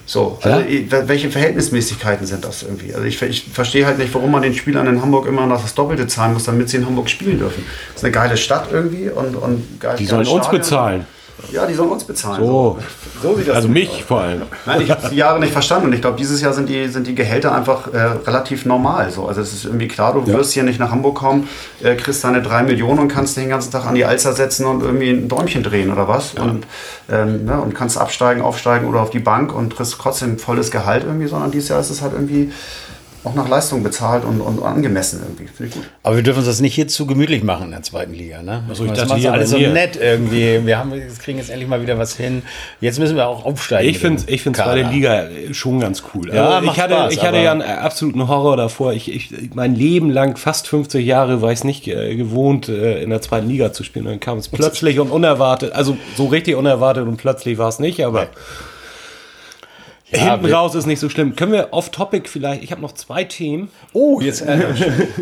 So, also welche Verhältnismäßigkeiten sind das irgendwie? Also ich, ich verstehe halt nicht, warum man den Spielern in Hamburg immer noch das Doppelte zahlen muss, damit sie in Hamburg spielen dürfen. Das ist eine geile Stadt irgendwie und, und geil, Die sollen uns bezahlen. Ja, die sollen uns bezahlen. So. so sieht das Also aus. mich vor allem. Nein, ich habe die Jahre nicht verstanden und ich glaube, dieses Jahr sind die, sind die Gehälter einfach äh, relativ normal. So. Also es ist irgendwie klar, du wirst hier nicht nach Hamburg kommen, äh, kriegst deine drei Millionen und kannst den ganzen Tag an die Alster setzen und irgendwie ein Däumchen drehen oder was. Und, ähm, ne, und kannst absteigen, aufsteigen oder auf die Bank und kriegst trotzdem volles Gehalt irgendwie, sondern dieses Jahr ist es halt irgendwie auch nach Leistung bezahlt und, und angemessen irgendwie. Finde ich gut. Aber wir dürfen uns das nicht hier zu gemütlich machen in der zweiten Liga. Ne? Also ich das dachte hier alles so nett irgendwie. Wir haben, wir kriegen jetzt endlich mal wieder was hin. Jetzt müssen wir auch aufsteigen. Ich finde ich find zweite Liga schon ganz cool. Ja, Also macht ich hatte, Spaß, ich hatte ja einen absoluten Horror davor. Ich, ich, mein Leben lang, fast 50 Jahre, war ich es nicht äh, gewohnt, äh, in der zweiten Liga zu spielen. Dann kam es plötzlich und unerwartet, also so richtig unerwartet und plötzlich war es nicht, aber Ja, hinten raus ist nicht so schlimm. Können wir off-topic vielleicht, ich habe noch zwei Themen. Oh, jetzt äh,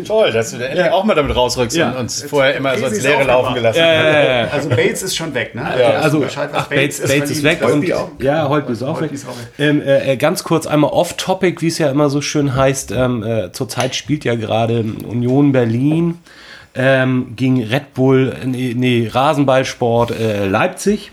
toll, dass du da endlich auch mal damit rausrückst Ja. und uns vorher immer so ins ist Leere laufen gelassen. Also Bates ist schon weg, ne? also Bescheid, was ach, Bates, Bates ist weg verliehen. und ja, Holtby ist auch weg. Ist auch weg. Ähm, äh, äh, ganz kurz einmal off-topic, wie es ja immer so schön heißt. Ähm, äh, zurzeit spielt ja gerade Union Berlin ähm, gegen Red Bull, nee, nee Rasenballsport äh, Leipzig.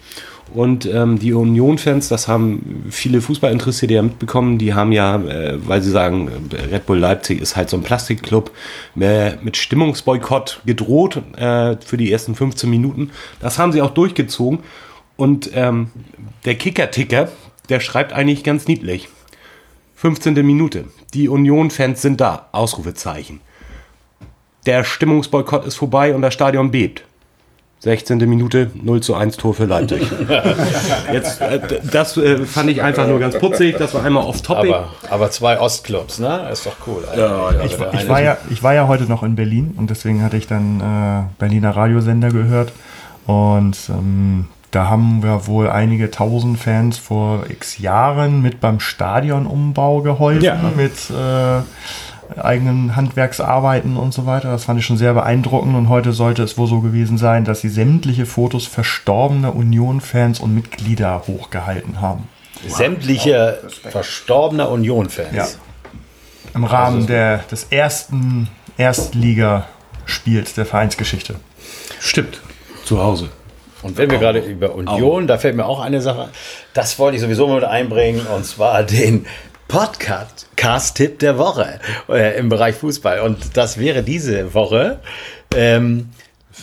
Und ähm, die Union-Fans, das haben viele Fußballinteressierte ja mitbekommen, die haben ja, äh, weil sie sagen, äh, Red Bull Leipzig ist halt so ein Plastikclub, äh, mit Stimmungsboykott gedroht äh, für die ersten 15 Minuten. Das haben sie auch durchgezogen. Und ähm, der Kicker-Ticker, der schreibt eigentlich ganz niedlich. 15. Minute. Die Union-Fans sind da. Ausrufezeichen. Der Stimmungsboykott ist vorbei und das Stadion bebt. 16. Minute, 0 zu 1 Tor für Leipzig. Jetzt, äh, das äh, fand ich einfach nur ganz putzig. Das war einmal off-topic. Aber, aber zwei Ostclubs, ne? Ist doch cool. Ja, Ich, ich, war ja, ich war ja heute noch in Berlin und deswegen hatte ich dann äh, Berliner Radiosender gehört. Und ähm, da haben wir wohl einige tausend Fans vor x Jahren mit beim Stadionumbau geholfen, Ja. mit äh, eigenen Handwerksarbeiten und so weiter. Das fand ich schon sehr beeindruckend. Und heute sollte es wohl so gewesen sein, dass sie sämtliche Fotos verstorbener Union-Fans und Mitglieder hochgehalten haben. Sämtliche verstorbener Union-Fans. Ja. Im Rahmen der, des ersten Erstliga Spiels der Vereinsgeschichte. Stimmt. Zu Hause. Und wenn wir gerade über Union, da fällt mir auch eine Sache, das wollte ich sowieso mal mit einbringen, und zwar den Podcast-Tipp der Woche äh, im Bereich Fußball. Und das wäre diese Woche. Ähm,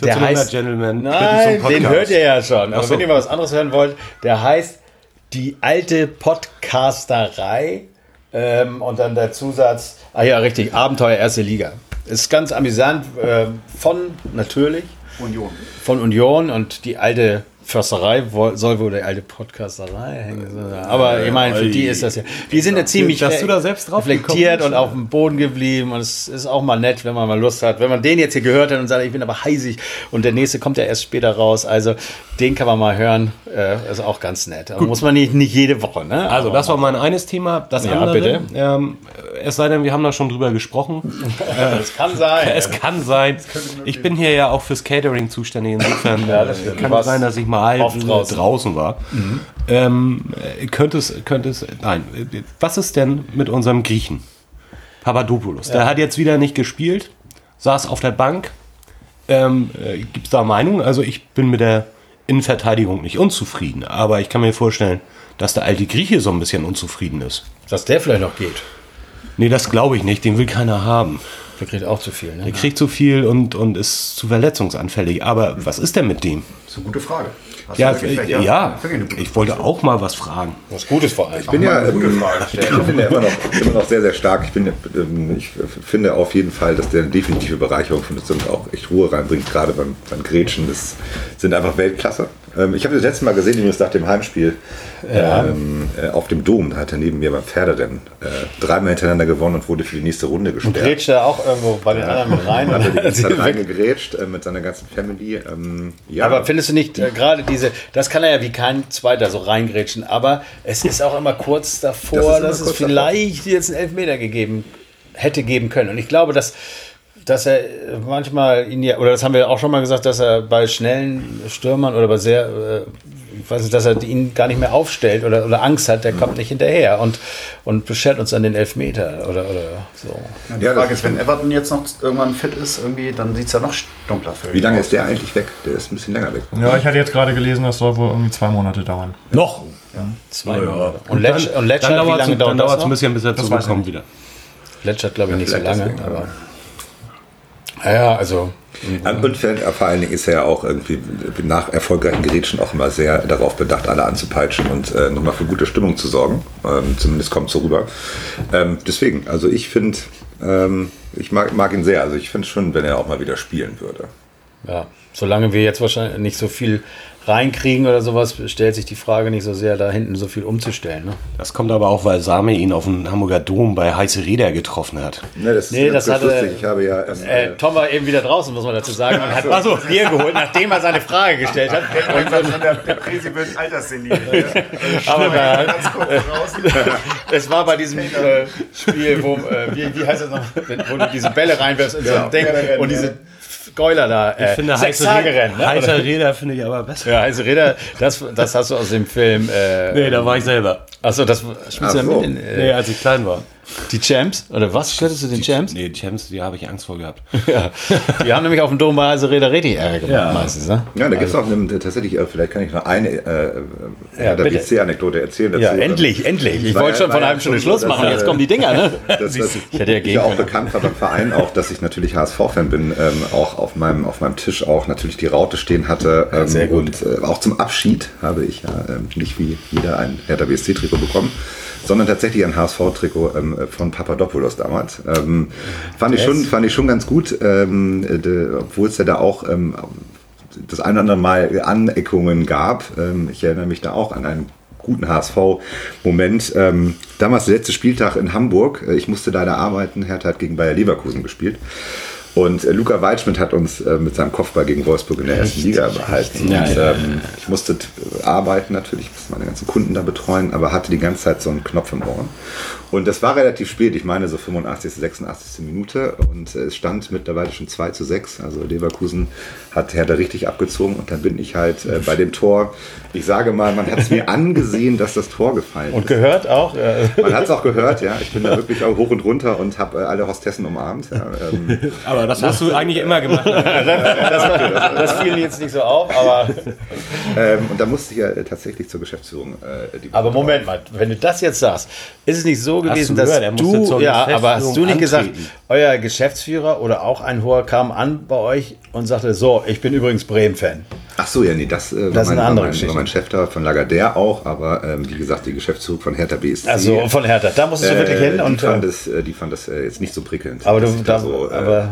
der 1400 heißt, Gentlemen, Nein, den hört ihr ja schon. Aber so. wenn ihr mal was anderes hören wollt, der heißt Die alte Podcasterei. Ähm, und dann der Zusatz, ah ja, richtig, Abenteuer erste Liga. Ist ganz amüsant, äh, von natürlich Union. von Union und die alte Försterei soll wohl die alte Podcasterei hängen. Aber ich meine, für die ist das ja. Die sind ja ziemlich Dass du da selbst drauf reflektiert und auf dem Boden geblieben. Und es ist auch mal nett, wenn man mal Lust hat. Wenn man den jetzt hier gehört hat und sagt, ich bin aber heißig und der nächste kommt ja erst später raus. Also den kann man mal hören. Äh, ist auch ganz nett. Aber muss man nicht, nicht jede Woche. Ne? Also, das war mein eines Thema. Das Ja, andere, bitte. Ähm, es sei denn, wir haben da schon drüber gesprochen. das kann sein. Es kann sein. Ich bin hier ja auch fürs Catering zuständig. Insofern Ja, das kann es sein, dass ich mal oft draußen, draußen. war. Ähm, äh, könnte es, könnte es, nein. äh, Was ist denn mit unserem Griechen? Papadopoulos. Der hat jetzt wieder nicht gespielt, saß auf der Bank. Ähm, äh, Gibt es da Meinungen? Also ich bin mit der Innenverteidigung nicht unzufrieden, aber ich kann mir vorstellen, dass der alte Grieche so ein bisschen unzufrieden ist. Dass der vielleicht noch geht. Nee, das glaube ich nicht. Den will keiner haben. Der kriegt auch zu viel. Ne? Der kriegt zu viel und, und ist zu verletzungsanfällig. Aber was ist denn mit dem? Das ist eine gute Frage. Hast Ja, äh, ja, gute ich wollte auch mal was fragen. Was Gutes vor allem. Ich bin ja, eine gute Frage ich finde immer noch, immer noch sehr, sehr stark. Ich, bin, ähm, ich finde auf jeden Fall, dass der eine definitive Bereicherung von uns und auch echt Ruhe reinbringt, gerade beim, beim Grätschen. Das sind einfach Weltklasse. Ähm, ich habe das letzte Mal gesehen, übrigens nach dem Heimspiel ähm, äh, auf dem Dom. Da hat er neben mir beim Pferderennen äh, dreimal hintereinander gewonnen und wurde für die nächste Runde gesperrt. Grätscht er auch irgendwo bei den anderen mit rein? Hat er die ganze Zeit reingegrätscht äh, mit seiner ganzen Family. Ähm, ja, Aber findest du nicht, äh, gerade diese, das kann er ja wie kein Zweiter so reingrätschen, aber es ist auch immer kurz davor, immer dass es kurz davor. vielleicht jetzt einen Elfmeter gegeben hätte geben können. Und ich glaube, dass, dass er manchmal ihn ja, oder das haben wir auch schon mal gesagt, dass er bei schnellen Stürmern oder bei sehr, äh, ich weiß nicht, dass er ihn gar nicht mehr aufstellt oder, oder Angst hat, der kommt nicht hinterher und, und beschert uns dann den Elfmeter oder, oder so. Ja, die Ja, Frage das- ist, wenn Everton jetzt noch irgendwann fit ist, irgendwie, dann sieht es ja noch dunkler für ihn wie lange ist der eigentlich weg? Der ist ein bisschen länger weg. Ja, ich hatte jetzt gerade gelesen, das soll wohl irgendwie zwei Monate dauern. Noch? Zwei Monate. Und Letsch, und Letsch dann hat, wie dauert lange es dauert dann das dauert's ein bisschen, bis er zurückkommt wieder. Letsch hat, glaube ich, nicht so lange. deswegen, Aber, ja, also Und vor allen Dingen ist er ja auch irgendwie nach erfolgreichen Gerätschen auch immer sehr darauf bedacht, alle anzupeitschen und äh, nochmal für gute Stimmung zu sorgen. Ähm, zumindest kommt so rüber. Ähm, deswegen, also ich finde, ähm, ich mag, mag ihn sehr. Also ich finde es schon, wenn er auch mal wieder spielen würde. Ja, solange wir jetzt wahrscheinlich nicht so viel reinkriegen oder sowas, stellt sich die Frage nicht so sehr, da hinten so viel umzustellen. Ne? Das kommt aber auch, weil Same ihn auf dem Hamburger Dom bei Heiße Räder getroffen hat. Ne, das Nee, ist das hatte- lustig. Ich habe ja. ähm, Äh, Tom war eben wieder draußen, muss man dazu sagen, und hat also. Bier geholt, nachdem er seine Frage gestellt hat. Und, der, der Präsi wird alterssenil. aber da, Ganz kurz raus. es war bei diesem äh, Spiel, wo, äh, wie, wie heißt das noch, wo du diese Bälle reinwirfst in so ein Ding und diese Geuler da, äh, Ich finde sechs heiße, Tage rennen. Ne? heiße Räder finde ich aber besser. Ja, also Räder, das, das hast du aus dem Film. Äh, Nee, da war ich selber. Achso, das spielst du ja mit in, äh, Nee, als ich klein war. Die Champs? Oder was? Stelltest du den Champs? Nee, die Champs, die habe ich Angst vor gehabt. Ja. Die haben nämlich auf dem Dom bei also Räder richtig Ärger gemacht Ja. meistens, ne? ja, da gibt es auch eine, tatsächlich, äh, vielleicht kann ich noch eine äh, Ja, äh, der bitte. BC-Anekdote erzählen dazu. Ja, endlich, endlich. Ich wollte ja- schon vor einer ja halben Stunde schon Schluss machen, jetzt äh, kommen die Dinger, ne? Das, das Ich hätte ja ich gehen ja auch bekannt war beim Verein auch, dass ich natürlich HSV-Fan bin, ähm, auch auf meinem, auf meinem Tisch auch natürlich die Raute stehen hatte. Ähm, sehr gut. Und äh, auch zum Abschied habe ich ja ähm, nicht wie jeder ein Hertha BSC-Trikot bekommen, sondern tatsächlich ein HSV-Trikot ähm, von Papadopoulos damals. Ähm, fand, ich schon, fand ich schon ganz gut, ähm, äh, obwohl es ja da auch ähm, das ein oder andere Mal Aneckungen gab. Ähm, ich erinnere mich da auch an einen guten HSV-Moment. Ähm, damals der letzte Spieltag in Hamburg. Äh, Ich musste leider arbeiten. Hertha hat gegen Bayer Leverkusen gespielt. Und äh, Luca Weitschmidt hat uns äh, mit seinem Kopfball gegen Wolfsburg in der ersten Liga behalten. Ja, und, ja, ähm, ich musste arbeiten natürlich, musste meine ganzen Kunden da betreuen, aber hatte die ganze Zeit so einen Knopf im Ohr. Und das war relativ spät, ich meine so 85., 86. Minute und äh, es stand mittlerweile schon 2 zu 6. Also Leverkusen hat Hertha richtig abgezogen und dann bin ich halt äh, bei dem Tor, ich sage mal, man hat es mir angesehen, dass das Tor gefallen Und ist. gehört auch. Äh, Man hat es auch gehört, ja. Ich bin da wirklich auch hoch und runter und habe äh, alle Hostessen umarmt. Ja. Ähm, Ja, das hast du eigentlich immer gemacht. Das fiel jetzt nicht so auf, aber, Ähm, und da musste ich ja äh, tatsächlich zur Geschäftsführung. Äh, die aber Moment mal, wenn du das jetzt sagst, ist es nicht so gewesen, du dass gehört, du, zur ja, aber hast du nicht gesagt, antreten. euer Geschäftsführer oder auch ein hoher kam an bei euch und sagte, so, ich bin übrigens Bremen-Fan. Ach so, ja, nee, das, äh, Das ist war, mein, eine andere war, mein, Geschichte. war mein Chef da von Lagardère auch, aber ähm, wie gesagt, die Geschäftsführung von Hertha BSC. Also von Hertha, da musstest du wirklich hin die und fand das, äh, die fand das äh, jetzt nicht so prickelnd. aber du, da da, so, äh, aber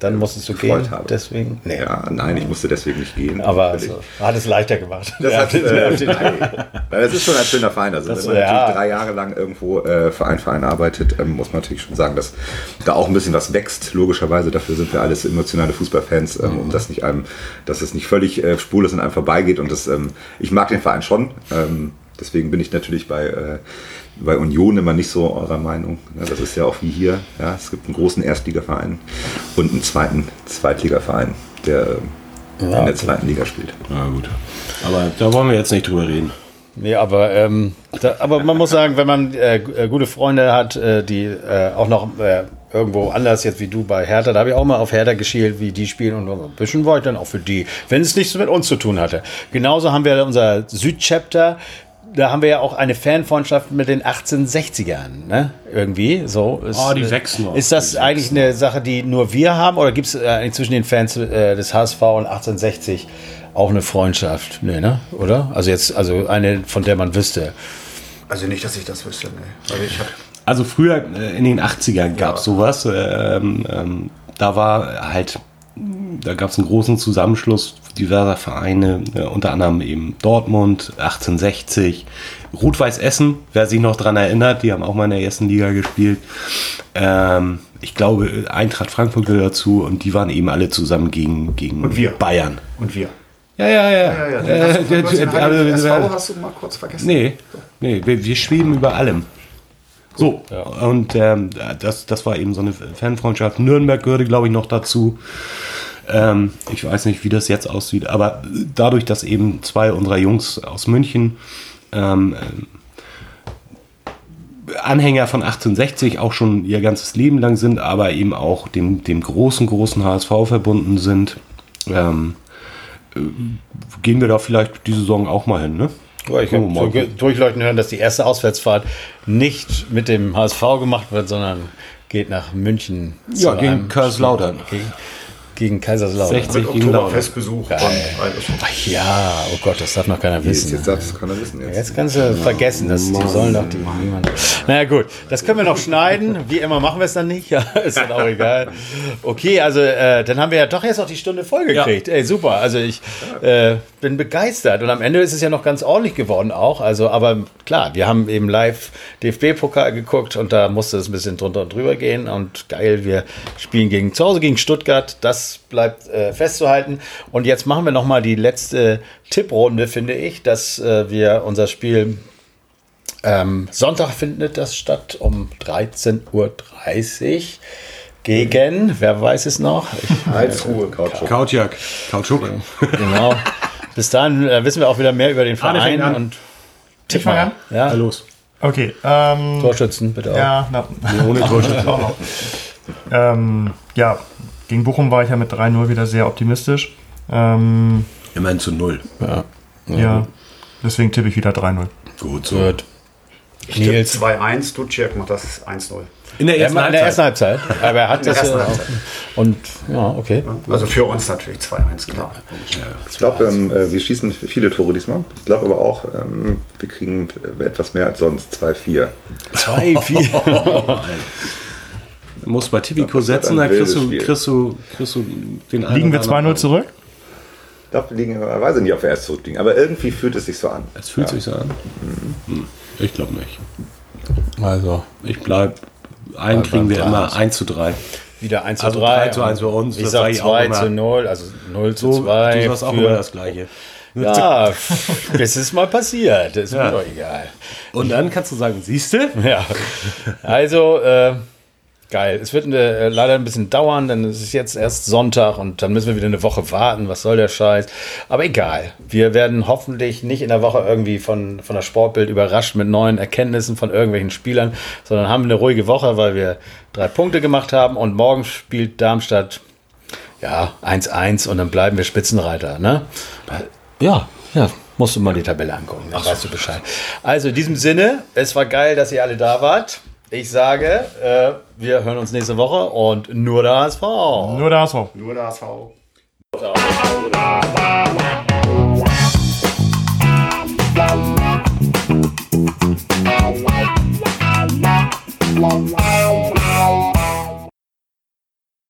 dann musstest du gehen, habe. deswegen. Nee, Ja, nein, ich musste deswegen nicht gehen. aber Natürlich. so, hat es leichter gemacht. Das, hat, äh, das ist schon ein schöner Verein. Also, Das- wenn man ja. natürlich drei Jahre lang irgendwo äh, für einen Verein arbeitet, ähm, muss man natürlich schon sagen, dass da auch ein bisschen was wächst. Logischerweise, dafür sind wir alles emotionale Fußballfans, ähm, um das nicht einem, dass es nicht völlig äh, spurlos an einem vorbeigeht. Und das, ähm, ich mag den Verein schon. Ähm, deswegen bin ich natürlich bei, äh, bei Union immer nicht so eurer Meinung. Ja, das ist ja auch wie hier. Ja, es gibt einen großen Erstligaverein und einen zweiten Zweitligaverein, der ähm, in der zweiten Liga spielt. Na gut. Aber da wollen wir jetzt nicht drüber reden. Nee, aber, ähm, da, aber man muss sagen, wenn man äh, äh, gute Freunde hat, äh, die äh, auch noch äh, irgendwo anders jetzt wie du bei Hertha, da habe ich auch mal auf Hertha geschielt, wie die spielen und ein bisschen war ich dann auch für die, wenn es nichts mit uns zu tun hatte. Genauso haben wir unser Südchapter, da haben wir ja auch eine Fanfreundschaft mit den 1860ern, ne? Irgendwie so. Ist, Oh, die wachsen noch. Ist das eigentlich eine Sache, die nur wir haben oder gibt es äh, eigentlich zwischen den Fans äh, des HSV und 1860 auch eine Freundschaft? Nee, ne? Oder? Also jetzt, also eine, von der man wüsste. Also nicht, dass ich das wüsste, nee. Also Also früher äh, in den 80ern gab es sowas. Ähm, ähm, da war halt, da gab es einen großen Zusammenschluss diverser Vereine, äh, unter anderem eben Dortmund, 1860, Rot-Weiß Essen, wer sich noch dran erinnert, die haben auch mal in der ersten Liga gespielt. Ähm, ich glaube, Eintracht Frankfurt gehört dazu und die waren eben alle zusammen gegen, gegen Und wir. Bayern. und wir. Ja, ja, ja. Ja, ja, Äh, SV hast du mal kurz vergessen. Nee, nee wir, wir schweben über allem. So, und ähm, das, das war eben so eine Fanfreundschaft. Nürnberg gehörte, glaube ich, noch dazu. Ähm, ich weiß nicht, wie das jetzt aussieht, aber dadurch, dass eben zwei unserer Jungs aus München ähm, ähm, Anhänger von 1860 auch schon ihr ganzes Leben lang sind, aber eben auch dem, dem großen, großen HSV verbunden sind, ähm, äh, gehen wir da vielleicht die Saison auch mal hin, ne? Ja, ich habe so durchleuchten hören, dass die erste Auswärtsfahrt nicht mit dem HSV gemacht wird, sondern geht nach München. Ja, gegen Kaiserslautern. Gegen, gegen Kaiserslautern. 60 Mit gegen Lautern. Oktoberfestbesuch ja, oh Gott, das darf noch keiner wissen. jetzt darf es keiner wissen. Jetzt. Jetzt kannst du vergessen, dass die sollen doch die niemand. Naja gut, das können wir noch schneiden. Wie immer machen wir es dann nicht. Ja, ist dann auch egal. Okay, also äh, dann haben wir ja doch jetzt noch die Stunde voll gekriegt. Ey, super. Also ich äh, bin begeistert. Und am Ende ist es ja noch ganz ordentlich geworden auch. Also, aber klar, wir haben eben live DFB-Pokal geguckt und da musste es ein bisschen drunter und drüber gehen. Und geil, wir spielen gegen zu Hause gegen Stuttgart. Das bleibt äh, festzuhalten. Und jetzt machen wir noch mal die letzte Tipprunde, finde ich, dass äh, wir unser Spiel ähm, Sonntag findet das statt um 13.30 Uhr gegen, wer weiß es noch? Ich, Heizruhe, Kautschuk. Kautschuk. Kautschuk. genau. Bis dahin äh, wissen wir auch wieder mehr über den Verein an. und Ich fange an? Ja, los. Okay. Ähm, Torschützen bitte auch. ja, na, Ohne Torschütze. ähm, ja, gegen Bochum war ich ja mit 3-0 wieder sehr optimistisch. Ähm, Immerhin zu 0. Ja. ja. ja. Deswegen tippe ich wieder 3-0. Gut, so. wird. Ich 2-1, Duciak macht das 1-0. In der ersten, ja, in der ersten Halbzeit. Aber er hat das ja auch. Und ja, okay. Also für uns natürlich 2-1, klar. Ja, ich glaube, ähm, äh, wir schießen viele Tore diesmal. Ich glaube aber auch, ähm, wir kriegen etwas mehr als sonst. 2-4. 2-4. Muss bei Tipico setzen, da kriegst du, kriegst, du, kriegst du den Liegen wir 2-0 zurück? Ich glaube, wir liegen, weiß ich nicht, ob wir erst zurückliegen, aber irgendwie fühlt es sich so an. Es fühlt ja. sich so an? Mhm. Hm, ich glaube nicht. Also, ich bleibe, Einen kriegen wir immer 1 zu 3. Wieder 1 zu also 3. 3 zu 1 für uns. Ich sage 2 zu 0, also 0 zu 2. Du sagst auch immer das Gleiche. Ja, das ist mal passiert. Das ist ja. mir doch egal. Und dann kannst du sagen, siehst du? Ja. Also, äh, Geil. Es wird äh, leider ein bisschen dauern, denn es ist jetzt erst Sonntag und dann müssen wir wieder eine Woche warten. Was soll der Scheiß? Aber egal. Wir werden hoffentlich nicht in der Woche irgendwie von, von der Sportbild überrascht mit neuen Erkenntnissen von irgendwelchen Spielern, sondern haben eine ruhige Woche, weil wir drei Punkte gemacht haben und morgen spielt Darmstadt ja 1-1 und dann bleiben wir Spitzenreiter. Ne? Ja, ja. Musst du mal die Tabelle angucken, dann weißt du Bescheid. Also in diesem Sinne, es war geil, dass ihr alle da wart. Ich sage, äh, wir hören uns nächste Woche und nur der HSV. Nur der HSV. Nur der HSV. Wow.